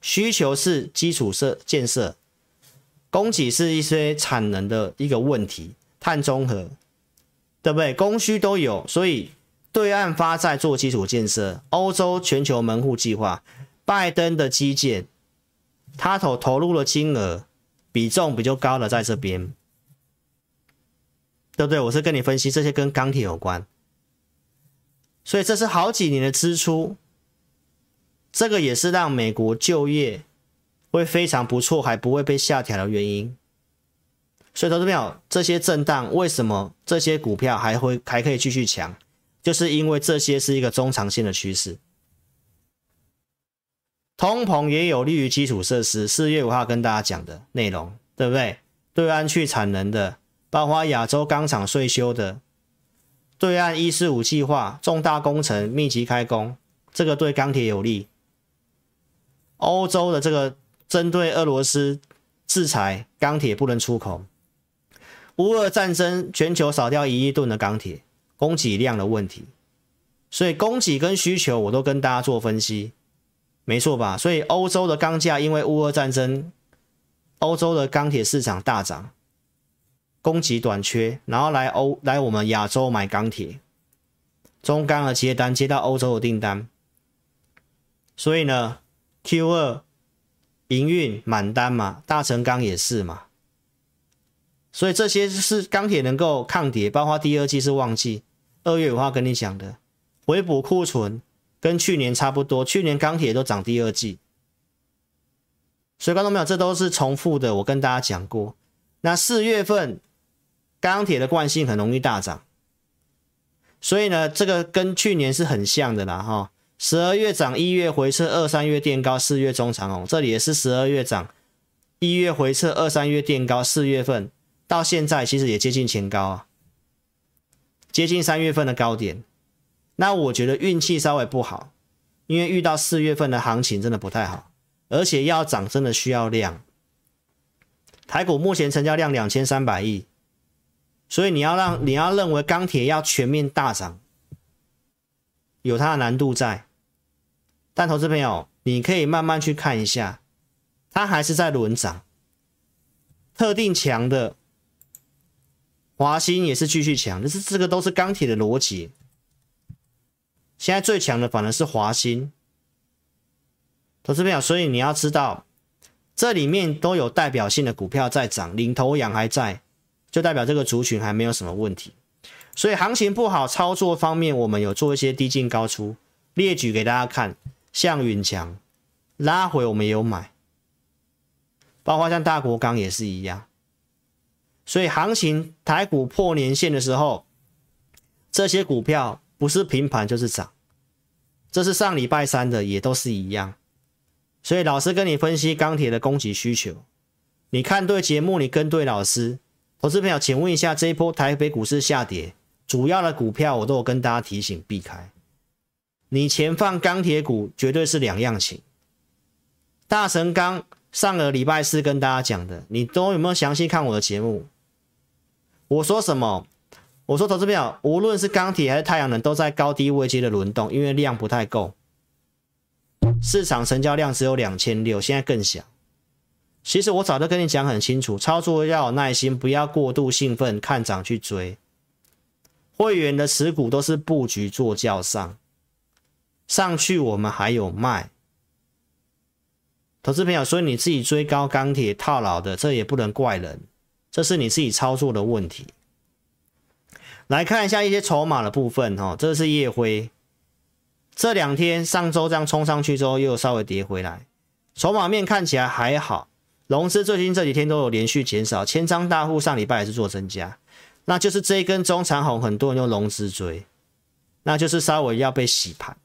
需求是基础设建设，供给是一些产能的一个问题，碳中和，对不对？供需都有，所以对岸发债做基础建设，欧洲全球门户计划。拜登的基建，他投投入的金额比重比较高的在这边，对不对？我是跟你分析这些跟钢铁有关，所以这是好几年的支出，这个也是让美国就业会非常不错，还不会被下调的原因。所以投资朋友，这些震荡为什么这些股票还会还可以继续强？就是因为这些是一个中长线的趋势。通膨也有利于基础设施。四月五号跟大家讲的内容，对不对？对岸去产能的，包括亚洲钢厂税修的，对岸一四五计划重大工程密集开工，这个对钢铁有利。欧洲的这个针对俄罗斯制裁，钢铁不能出口。乌俄战争，全球少掉一亿吨的钢铁，供给量的问题。所以供给跟需求，我都跟大家做分析。没错吧？所以欧洲的钢价因为乌俄战争，欧洲的钢铁市场大涨，供给短缺，然后来欧来我们亚洲买钢铁，中钢的接单接到欧洲的订单，所以呢，Q 二营运满单嘛，大成钢也是嘛，所以这些是钢铁能够抗跌，包括第二季是旺季，二月五号跟你讲的回补库存，跟去年差不多，去年钢铁都涨第二季，所以观众朋友，这都是重复的，我跟大家讲过。那四月份钢铁的惯性很容易大涨，所以呢，这个跟去年是很像的啦，哈。十二月涨，一月回撤，二三月垫高，四月中长红，这里也是十二月涨，一月回撤，二三月垫高，四月份到现在其实也接近前高啊，接近三月份的高点。那我觉得运气稍微不好，因为遇到四月份的行情真的不太好，而且要涨真的需要量。台股目前成交量两千三百亿，所以你要让你要认为钢铁要全面大涨，有它的难度在。但投资朋友，你可以慢慢去看一下，它还是在轮涨，特定强的华兴也是继续强，就是这个都是钢铁的逻辑。现在最强的反而是华兴，投资朋友，所以你要知道，这里面都有代表性的股票在涨，领头羊还在，就代表这个族群还没有什么问题。所以行情不好，操作方面我们有做一些低进高出，列举给大家看。像允强拉回，我们也有买，包括像大国钢也是一样。所以行情台股破年线的时候，这些股票不是平盘就是涨。这是上礼拜三的，也都是一样。所以老师跟你分析钢铁的供给需求，你看对节目，你跟对老师。投资朋友，请问一下，这一波台北股市下跌，主要的股票我都有跟大家提醒避开。你钱放钢铁股绝对是两样情。大成钢上个礼拜四跟大家讲的，你都有没有详细看我的节目？我说什么？我说投资朋友，无论是钢铁还是太阳能，都在高低位阶的轮动，因为量不太够，市场成交量只有两千六，现在更小。其实我早就跟你讲很清楚，操作要有耐心，不要过度兴奋看涨去追。会员的持股都是布局做叫上。上去我们还有卖，投资朋友，所以你自己追高钢铁套牢的，这也不能怪人，这是你自己操作的问题。来看一下一些筹码的部分，哈，这是夜辉，这两天上周这样冲上去之后，又稍微跌回来，筹码面看起来还好，融资最近这几天都有连续减少，千张大户上礼拜也是做增加，那就是这一根中长红，很多人用融资追，那就是稍微要被洗盘。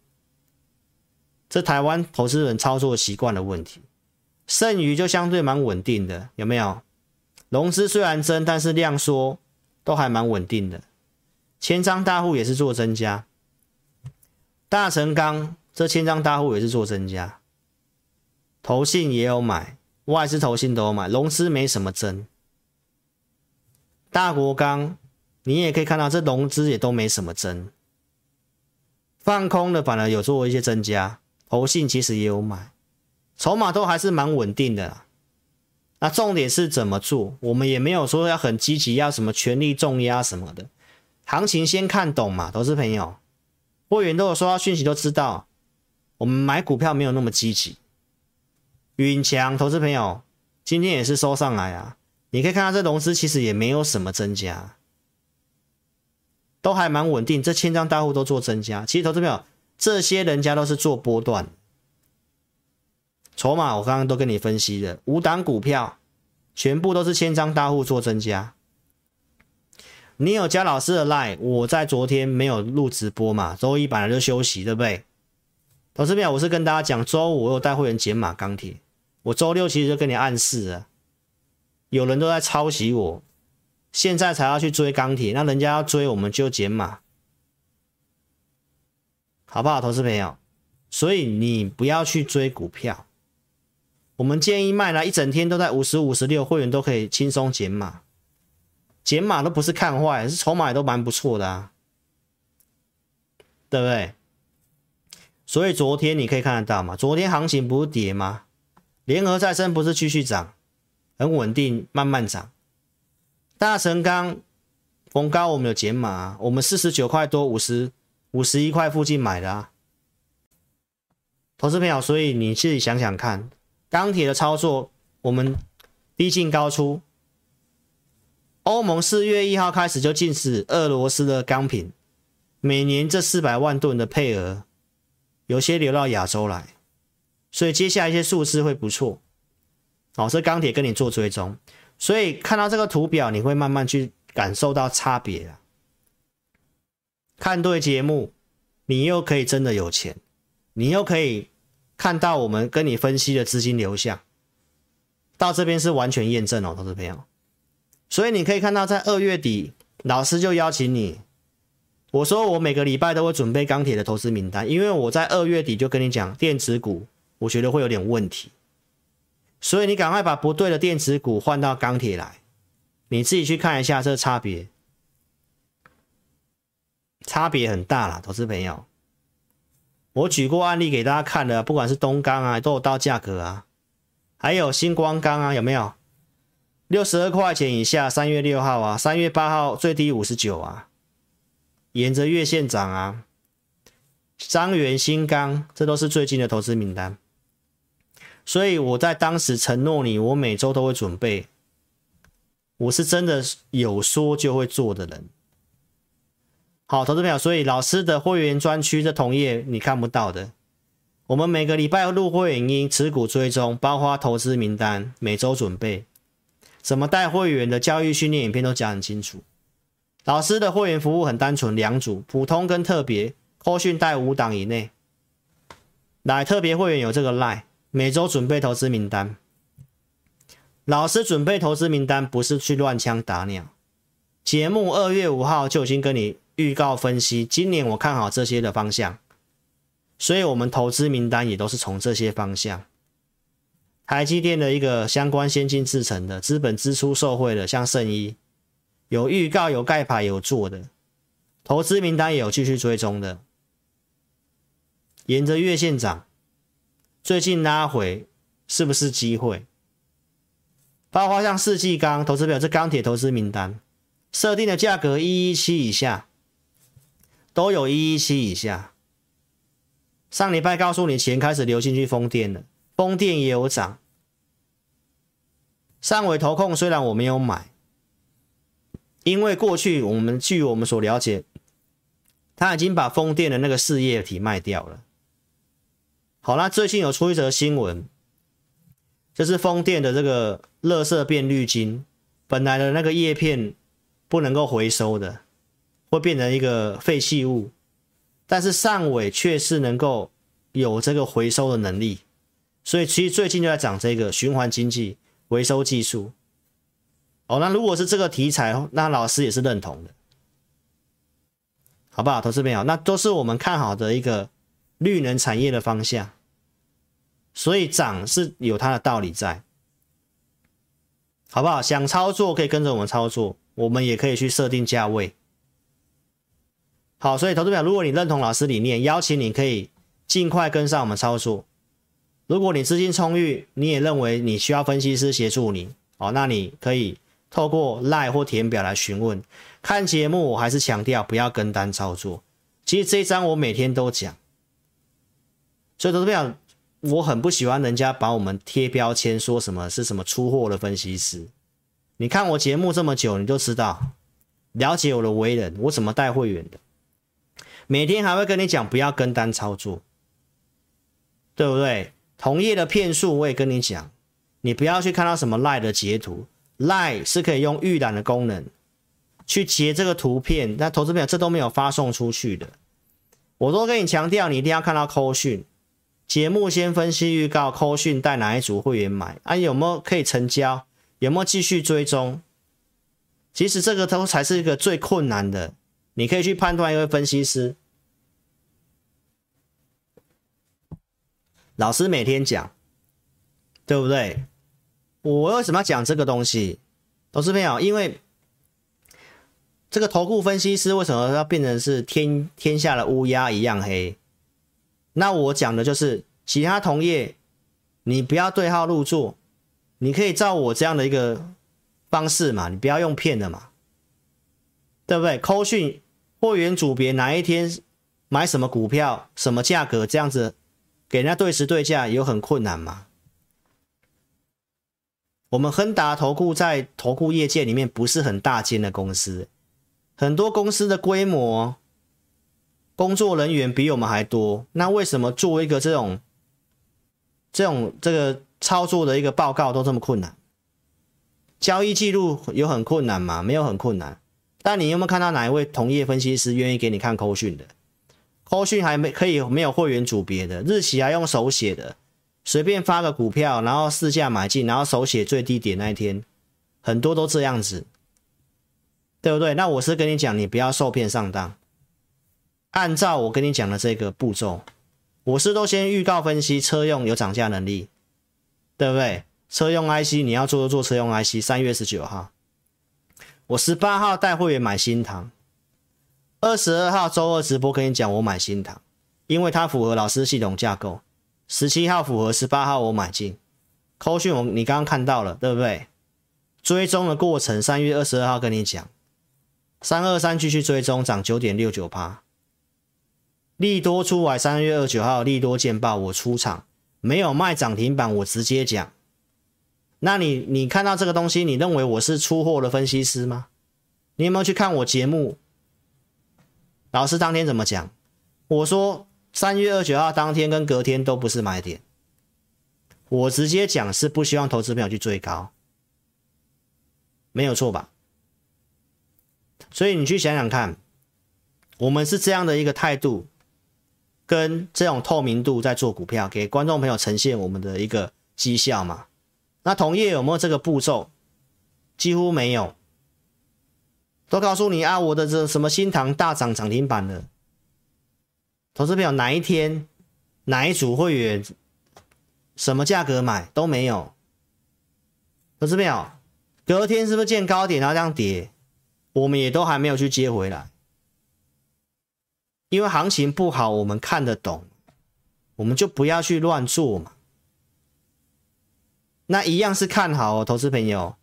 这台湾投资人操作习惯的问题，剩余就相对蛮稳定的，有没有？融资虽然增，但是量缩都还蛮稳定的。千张大户也是做增加，大成钢这千张大户也是做增加，投信也有买，外资投信都有买，融资没什么增。大国钢你也可以看到，这融资也都没什么增，放空的反而有做一些增加。投信其实也有买，筹码都还是蛮稳定的啦。那重点是怎么做？我们也没有说要很积极，要什么全力重压什么的。行情先看懂嘛，投资朋友，会员都有收到讯息都知道，我们买股票没有那么积极。允强投资朋友今天也是收上来啊，你可以看到这融资其实也没有什么增加，都还蛮稳定。这千张大户都做增加，其实投资朋友。这些人家都是做波段，筹码我刚刚都跟你分析了，五档股票全部都是千张大户做增加。你有加老师的 line，我在昨天没有录直播嘛，周一本来就休息，对不对？投资票我是跟大家讲，周五我有带会员减码钢铁，我周六其实就跟你暗示了，有人都在抄袭我，现在才要去追钢铁，那人家要追我们就减码。好不好，投资朋友？所以你不要去追股票。我们建议卖了一整天都在五十五十六，会员都可以轻松减码，减码都不是看坏，是筹码也都蛮不错的啊，对不对？所以昨天你可以看得到嘛，昨天行情不是跌吗？联合再生不是继续涨，很稳定，慢慢涨。大成钢逢高我们有减码，我们四十九块多五十。五十一块附近买的啊，投资朋友，所以你自己想想看，钢铁的操作，我们低进高出欧盟四月一号开始就禁止俄罗斯的钢品，每年这四百万吨的配额，有些流到亚洲来，所以接下来一些数字会不错。哦，这钢铁跟你做追踪，所以看到这个图表，你会慢慢去感受到差别啊。看对节目，你又可以真的有钱，你又可以看到我们跟你分析的资金流向，到这边是完全验证哦，投资朋友。所以你可以看到，在二月底，老师就邀请你，我说我每个礼拜都会准备钢铁的投资名单，因为我在二月底就跟你讲电子股，我觉得会有点问题，所以你赶快把不对的电子股换到钢铁来，你自己去看一下这差别，差别很大啦，投资朋友。我举过案例给大家看的，不管是东钢啊，都有到价格啊，还有星光钢啊，有没有？六十二块钱以下，三月六号啊，三月八号最低五十九啊，沿着月线涨啊。彰源新钢，这都是最近的投资名单。所以我在当时承诺你，我每周都会准备。我是真的有说就会做的人。好，投资朋友，所以老师的会员专区这同业你看不到的，我们每个礼拜录会员音，持股追踪，包括投资名单，每周准备。怎么带会员的教育训练影片都讲很清楚。老师的会员服务很单纯，两组，普通跟特别，扣讯带五档以内。来，特别会员有这个 line，每周准备投资名单。老师准备投资名单不是去乱枪打鸟。节目二月五号就已经跟你预告分析，今年我看好这些的方向，所以我们投资名单也都是从这些方向。台积电的一个相关先进制程的资本支出受惠的，像圣一有预告、有盖牌、有做的，投资名单也有继续追踪的，沿着月线涨，最近拉回是不是机会？包括像世纪钢投资表，这钢铁投资名单设定的价格一一七以下，都有一一七以下。上礼拜告诉你钱开始流进去风电了。风电也有涨，上尾投控虽然我没有买，因为过去我们据我们所了解，他已经把风电的那个事业体卖掉了。好，那最近有出一则新闻，就是风电的这个垃圾变绿金，本来的那个叶片不能够回收的，会变成一个废弃物，但是上尾却是能够有这个回收的能力。所以其实最近就在讲这个循环经济回收技术。哦，那如果是这个题材，那老师也是认同的，好不好？投资朋友，那都是我们看好的一个绿能产业的方向。所以涨是有它的道理在，好不好？想操作可以跟着我们操作，我们也可以去设定价位。好，所以投资朋友，如果你认同老师理念，邀请你可以尽快跟上我们操作。如果你资金充裕，你也认为你需要分析师协助你，哦，那你可以透过 lie 或填表来询问。看节目，我还是强调不要跟单操作。其实这一章我每天都讲，所以都是这样。我很不喜欢人家把我们贴标签，说什么是什么出货的分析师。你看我节目这么久，你就知道了解我的为人，我怎么带会员的。每天还会跟你讲不要跟单操作，对不对？同业的骗术，我也跟你讲，你不要去看到什么 lie 的截图，lie 是可以用预览的功能去截这个图片，那投资朋友这都没有发送出去的，我都跟你强调，你一定要看到扣讯节目先分析预告，扣讯带哪一组会员买啊？有没有可以成交？有没有继续追踪？其实这个都才是一个最困难的，你可以去判断一位分析师。老师每天讲，对不对？我为什么要讲这个东西？投资朋友，因为这个投顾分析师为什么要变成是天天下的乌鸦一样黑？那我讲的就是其他同业，你不要对号入座，你可以照我这样的一个方式嘛，你不要用骗的嘛，对不对？扣讯会员组别哪一天买什么股票，什么价格这样子。给人家对时对价有很困难吗？我们亨达投顾在投顾业界里面不是很大间的公司，很多公司的规模、工作人员比我们还多。那为什么做一个这种、这种这个操作的一个报告都这么困难？交易记录有很困难吗？没有很困难。但你有没有看到哪一位同业分析师愿意给你看扣讯的？扣讯还没可以没有会员组别的，日期还用手写的。随便发个股票，然后市价买进，然后手写最低点那一天，很多都这样子，对不对？那我是跟你讲，你不要受骗上当。按照我跟你讲的这个步骤，我是都先预告分析车用有涨价能力，对不对？车用 IC 你要做就做车用 IC。三月十九号，我十八号带会员买新唐，二十二号周二直播跟你讲我买新塘，因为它符合老师系统架构。十七号符合，十八号我买进，扣讯我你刚刚看到了，对不对？追踪的过程，三月二十二号跟你讲，三二三继续追踪，涨九点六九趴。利多出来，三月二九号利多见报，我出场，没有卖涨停板，我直接讲。那你你看到这个东西，你认为我是出货的分析师吗？你有没有去看我节目？老师当天怎么讲？我说。三月二十九号当天跟隔天都不是买点，我直接讲是不希望投资朋友去追高，没有错吧？所以你去想想看，我们是这样的一个态度，跟这种透明度在做股票，给观众朋友呈现我们的一个绩效嘛？那同业有没有这个步骤？几乎没有，都告诉你啊，我的这什么新塘大涨涨停板了。投资朋友，哪一天哪一组会员什么价格买都没有？投资朋友，隔天是不是见高点然后这样跌？我们也都还没有去接回来，因为行情不好，我们看得懂，我们就不要去乱做嘛。那一样是看好哦，投资朋友，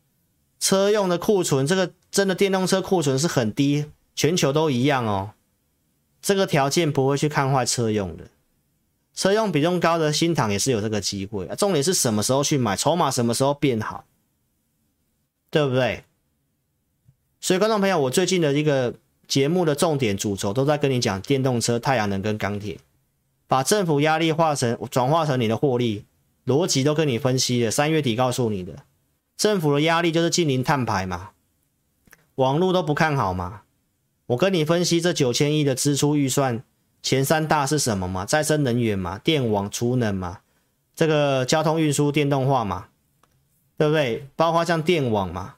车用的库存，这个真的电动车库存是很低，全球都一样哦。这个条件不会去看坏车用的，车用比重高的新塘也是有这个机会。重点是什么时候去买，筹码什么时候变好，对不对？所以观众朋友，我最近的一个节目的重点主轴都在跟你讲电动车、太阳能跟钢铁，把政府压力化成转化成你的获利逻辑都跟你分析了。三月底告诉你的，政府的压力就是近零碳排嘛，网络都不看好嘛。我跟你分析这九千亿的支出预算，前三大是什么嘛？再生能源嘛，电网储能嘛，这个交通运输电动化嘛，对不对？包括像电网嘛，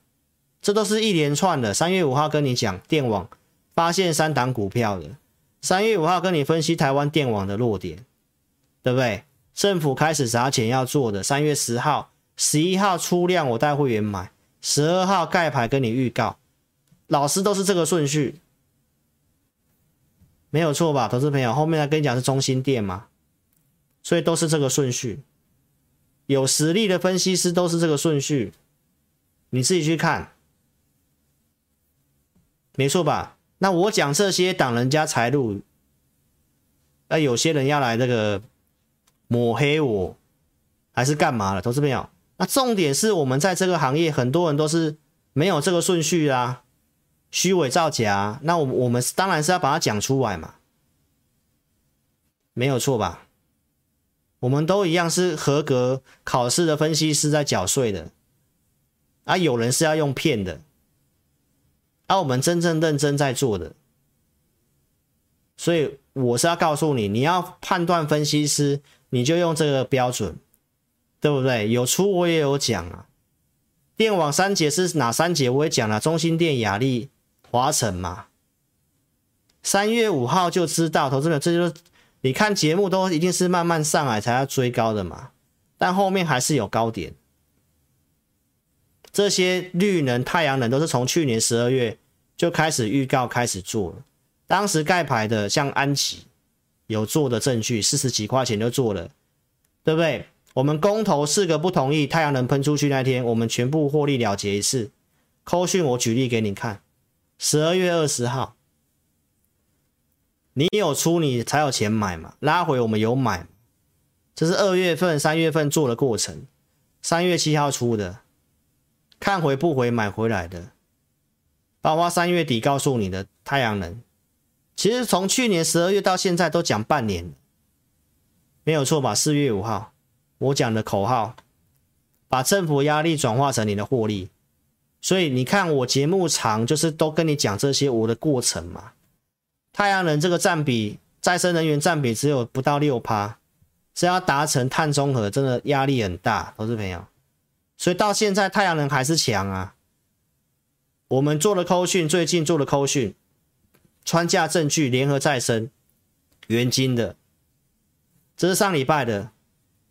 这都是一连串的。三月五号跟你讲电网，发现三档股票的。三月五号跟你分析台湾电网的弱点，对不对？政府开始砸钱要做的。三月十号、十一号出量，我带会员买。十二号盖牌跟你预告，老师都是这个顺序。没有错吧，投资朋友，后面来跟你讲是中心店嘛，所以都是这个顺序。有实力的分析师都是这个顺序，你自己去看，没错吧？那我讲这些挡人家财路，那有些人要来这个抹黑我，还是干嘛了？投资朋友，那重点是我们在这个行业，很多人都是没有这个顺序啊。虚伪造假，那我我们当然是要把它讲出来嘛，没有错吧？我们都一样是合格考试的分析师在缴税的，啊，有人是要用骗的，啊，我们真正认真在做的，所以我是要告诉你，你要判断分析师，你就用这个标准，对不对？有出我也有讲啊，电网三节是哪三节？我也讲了，中心电、亚力。华城嘛，三月五号就知道，投资者，这就是你看节目都一定是慢慢上来才要追高的嘛，但后面还是有高点。这些绿能、太阳能都是从去年十二月就开始预告、开始做了。当时盖牌的像安琪有做的证据，四十几块钱就做了，对不对？我们公投四个不同意，太阳能喷出去那天，我们全部获利了结一次。扣讯我举例给你看。十二月二十号，你有出你才有钱买嘛？拉回我们有买，这是二月份、三月份做的过程。三月七号出的，看回不回买回来的，包括三月底告诉你的太阳能，其实从去年十二月到现在都讲半年，没有错吧？四月五号。我讲的口号，把政府压力转化成你的获利，所以你看我节目长，就是都跟你讲这些我的过程嘛。太阳能这个占比，再生能源占比只有不到六趴，是要达成碳中和，真的压力很大，投资朋友。所以到现在太阳能还是强啊！我们做了扣讯，最近做了扣讯，穿价证据联合再生，原金的，这是上礼拜的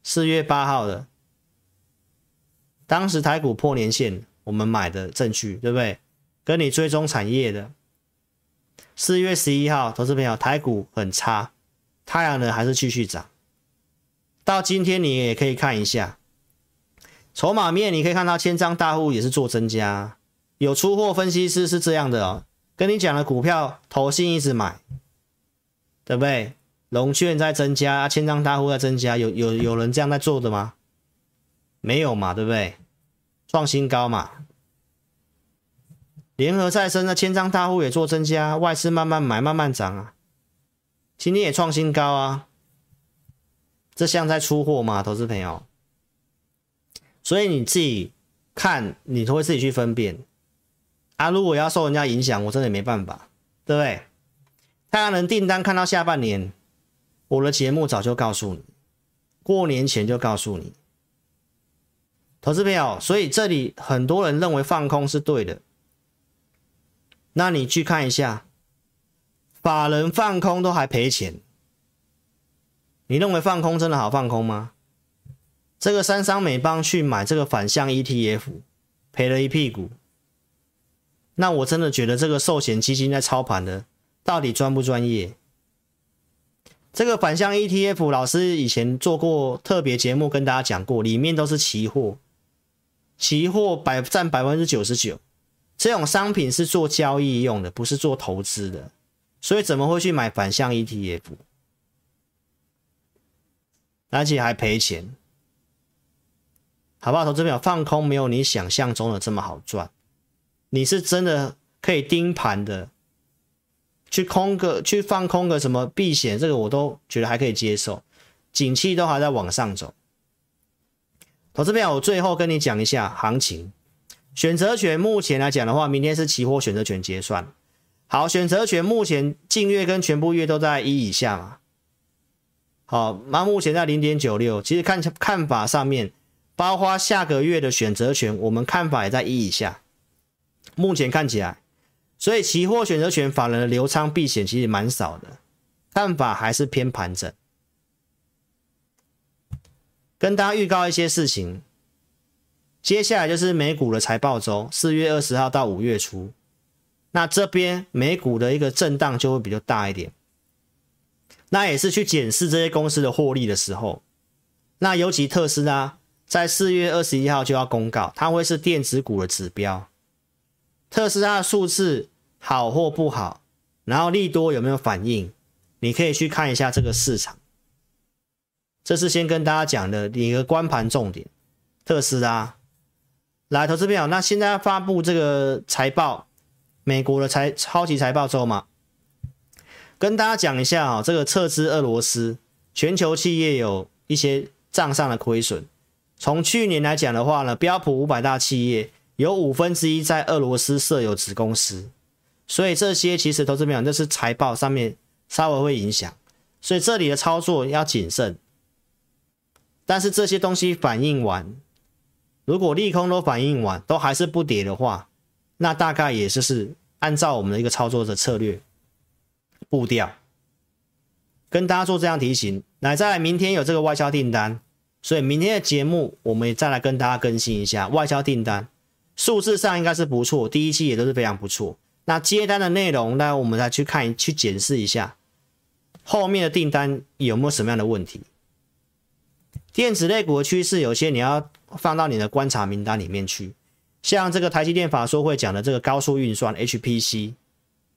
四月八号的，当时台股破年线，我们买的证据对不对？跟你追踪产业的，四月十一号，投资朋友，台股很差，太阳能还是继续涨，到今天你也可以看一下。筹码面你可以看到，千张大户也是做增加，有出货分析师是这样的哦，跟你讲的股票投信一直买，对不对？融券在增加，千张大户在增加，有有有人这样在做的吗？没有嘛，对不对？创新高嘛，联合再生的千张大户也做增加，外资慢慢买，慢慢涨啊，今天也创新高啊，这像在出货嘛，投资朋友。所以你自己看，你都会自己去分辨啊。如果要受人家影响，我真的也没办法，对不对？太阳能订单看到下半年，我的节目早就告诉你，过年前就告诉你，投资朋友。所以这里很多人认为放空是对的，那你去看一下，法人放空都还赔钱，你认为放空真的好放空吗？这个三商美邦去买这个反向 ETF，赔了一屁股。那我真的觉得这个寿险基金在操盘的到底专不专业？这个反向 ETF，老师以前做过特别节目跟大家讲过，里面都是期货，期货百占百分之九十九。这种商品是做交易用的，不是做投资的，所以怎么会去买反向 ETF？而且还赔钱。好不好？投资票放空没有你想象中的这么好赚，你是真的可以盯盘的，去空个去放空个什么避险，这个我都觉得还可以接受。景气都还在往上走，投资票我最后跟你讲一下行情，选择权目前来讲的话，明天是期货选择权结算。好，选择权目前净月跟全部月都在一以下嘛。好，那目前在零点九六，其实看看法上面。包括下个月的选择权，我们看法也在一以下。目前看起来，所以期货选择权法人的留仓避险其实蛮少的，看法还是偏盘整。跟大家预告一些事情，接下来就是美股的财报周，四月二十号到五月初，那这边美股的一个震荡就会比较大一点。那也是去检视这些公司的获利的时候，那尤其特斯拉。在四月二十一号就要公告，它会是电子股的指标。特斯拉的数字好或不好，然后利多有没有反应，你可以去看一下这个市场。这是先跟大家讲的一个观盘重点。特斯拉，来投资朋友，那现在要发布这个财报，美国的财超级财报周嘛，跟大家讲一下啊，这个撤资俄罗斯，全球企业有一些账上的亏损。从去年来讲的话呢，标普五百大企业有五分之一在俄罗斯设有子公司，所以这些其实投资朋友，这是财报上面稍微会影响，所以这里的操作要谨慎。但是这些东西反应完，如果利空都反应完，都还是不跌的话，那大概也就是按照我们的一个操作的策略步调，跟大家做这样提醒。来，再来，明天有这个外销订单。所以明天的节目，我们也再来跟大家更新一下外销订单，数字上应该是不错，第一期也都是非常不错。那接单的内容呢，我们再去看去检视一下后面的订单有没有什么样的问题。电子类股的趋势，有些你要放到你的观察名单里面去，像这个台积电法说会讲的这个高速运算 HPC，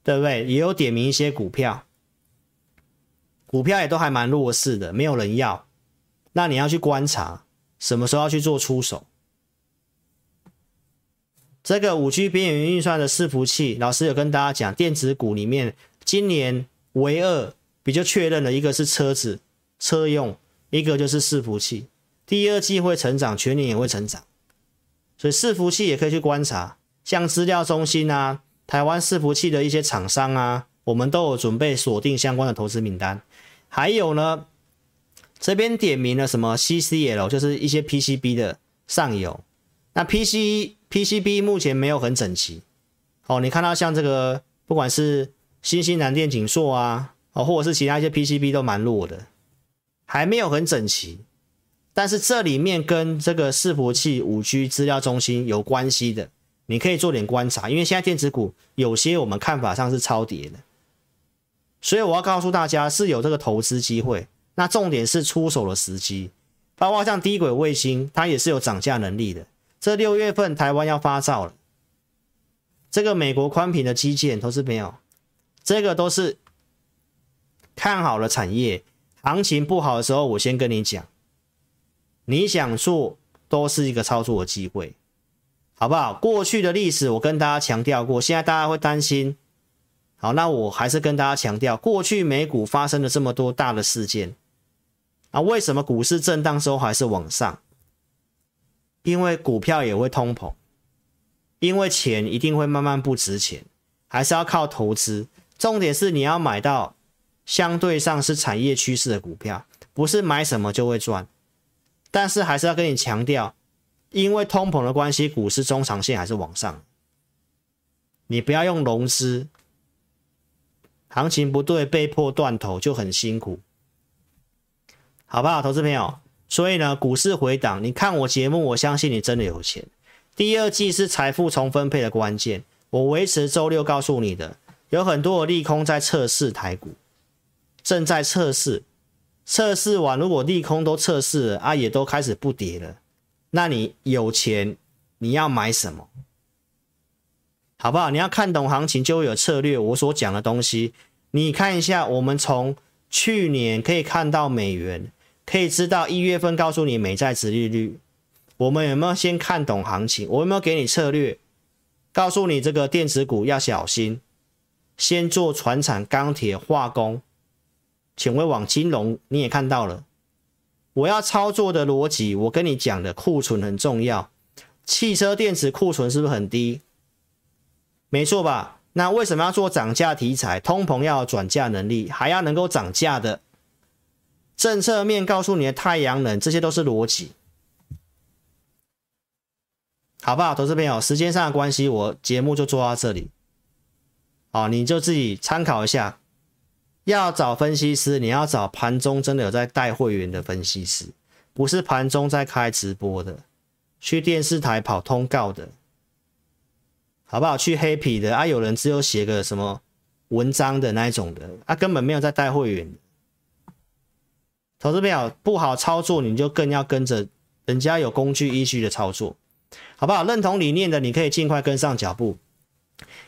对不对？也有点名一些股票，股票也都还蛮弱势的，没有人要。那你要去观察什么时候要去做出手。这个五 G 边缘运算的伺服器，老师有跟大家讲，电子股里面今年唯二比较确认的一个是车子车用，一个就是伺服器，第二季会成长，全年也会成长，所以伺服器也可以去观察，像资料中心啊，台湾伺服器的一些厂商啊，我们都有准备锁定相关的投资名单，还有呢。这边点名了什么 CCL，就是一些 PCB 的上游。那 PC PCB 目前没有很整齐。哦，你看到像这个，不管是新兴南电、景硕啊，哦，或者是其他一些 PCB 都蛮弱的，还没有很整齐。但是这里面跟这个伺服器、5G 资料中心有关系的，你可以做点观察。因为现在电子股有些我们看法上是超跌的，所以我要告诉大家是有这个投资机会。那重点是出手的时机，包括像低轨卫星，它也是有涨价能力的。这六月份台湾要发照了，这个美国宽频的基建都是没有，这个都是看好了产业，行情不好的时候，我先跟你讲，你想做都是一个操作的机会，好不好？过去的历史我跟大家强调过，现在大家会担心，好，那我还是跟大家强调，过去美股发生了这么多大的事件。啊，为什么股市震荡时候还是往上？因为股票也会通膨，因为钱一定会慢慢不值钱，还是要靠投资。重点是你要买到相对上是产业趋势的股票，不是买什么就会赚。但是还是要跟你强调，因为通膨的关系，股市中长线还是往上。你不要用融资，行情不对被迫断头就很辛苦。好不好，投资朋友？所以呢，股市回档，你看我节目，我相信你真的有钱。第二季是财富重分配的关键。我维持周六告诉你的，有很多的利空在测试台股，正在测试，测试完，如果利空都测试了啊，也都开始不跌了，那你有钱，你要买什么？好不好？你要看懂行情，就会有策略。我所讲的东西，你看一下，我们从去年可以看到美元。可以知道一月份告诉你美债殖利率，我们有没有先看懂行情？我有没有给你策略，告诉你这个电子股要小心，先做传产、钢铁、化工，请问往金融你也看到了，我要操作的逻辑，我跟你讲的库存很重要，汽车电池库存是不是很低？没错吧？那为什么要做涨价题材？通膨要转嫁能力，还要能够涨价的。政策面告诉你的太阳能，这些都是逻辑，好不好？投资朋友，时间上的关系，我节目就做到这里。哦，你就自己参考一下。要找分析师，你要找盘中真的有在带会员的分析师，不是盘中在开直播的，去电视台跑通告的，好不好？去黑皮的啊，有人只有写个什么文章的那一种的，啊，根本没有在带会员。投资票不好操作，你就更要跟着人家有工具依据的操作，好不好？认同理念的，你可以尽快跟上脚步。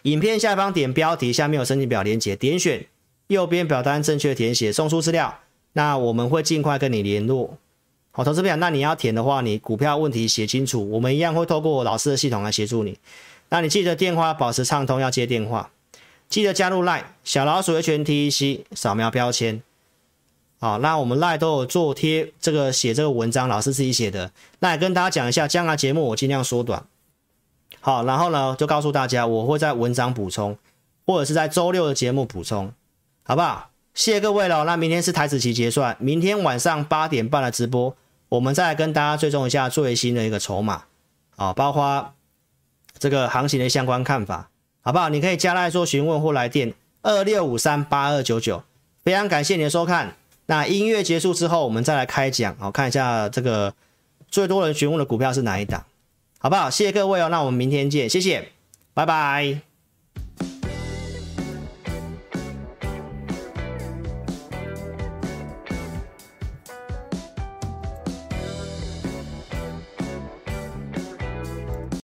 影片下方点标题，下面有申请表连接，点选右边表单正确填写，送出资料，那我们会尽快跟你联络。好，投资票，那你要填的话，你股票问题写清楚，我们一样会透过老师的系统来协助你。那你记得电话保持畅通，要接电话，记得加入 LINE 小老鼠 HNTEC，扫描标签。好，那我们 LINE 都有做贴这个写这个文章，老师自己写的。那也跟大家讲一下，将来节目我尽量缩短。好，然后呢，就告诉大家，我会在文章补充，或者是在周六的节目补充，好不好？谢谢各位了。那明天是台子期结算，明天晚上八点半的直播，我们再来跟大家追踪一下最新的一个筹码，啊，包括这个行情的相关看法，好不好？你可以加来做询问或来电二六五三八二九九。非常感谢你的收看。那音乐结束之后，我们再来开讲，好，看一下这个最多人询问的股票是哪一档，好不好？谢谢各位哦，那我们明天见，谢谢，拜拜。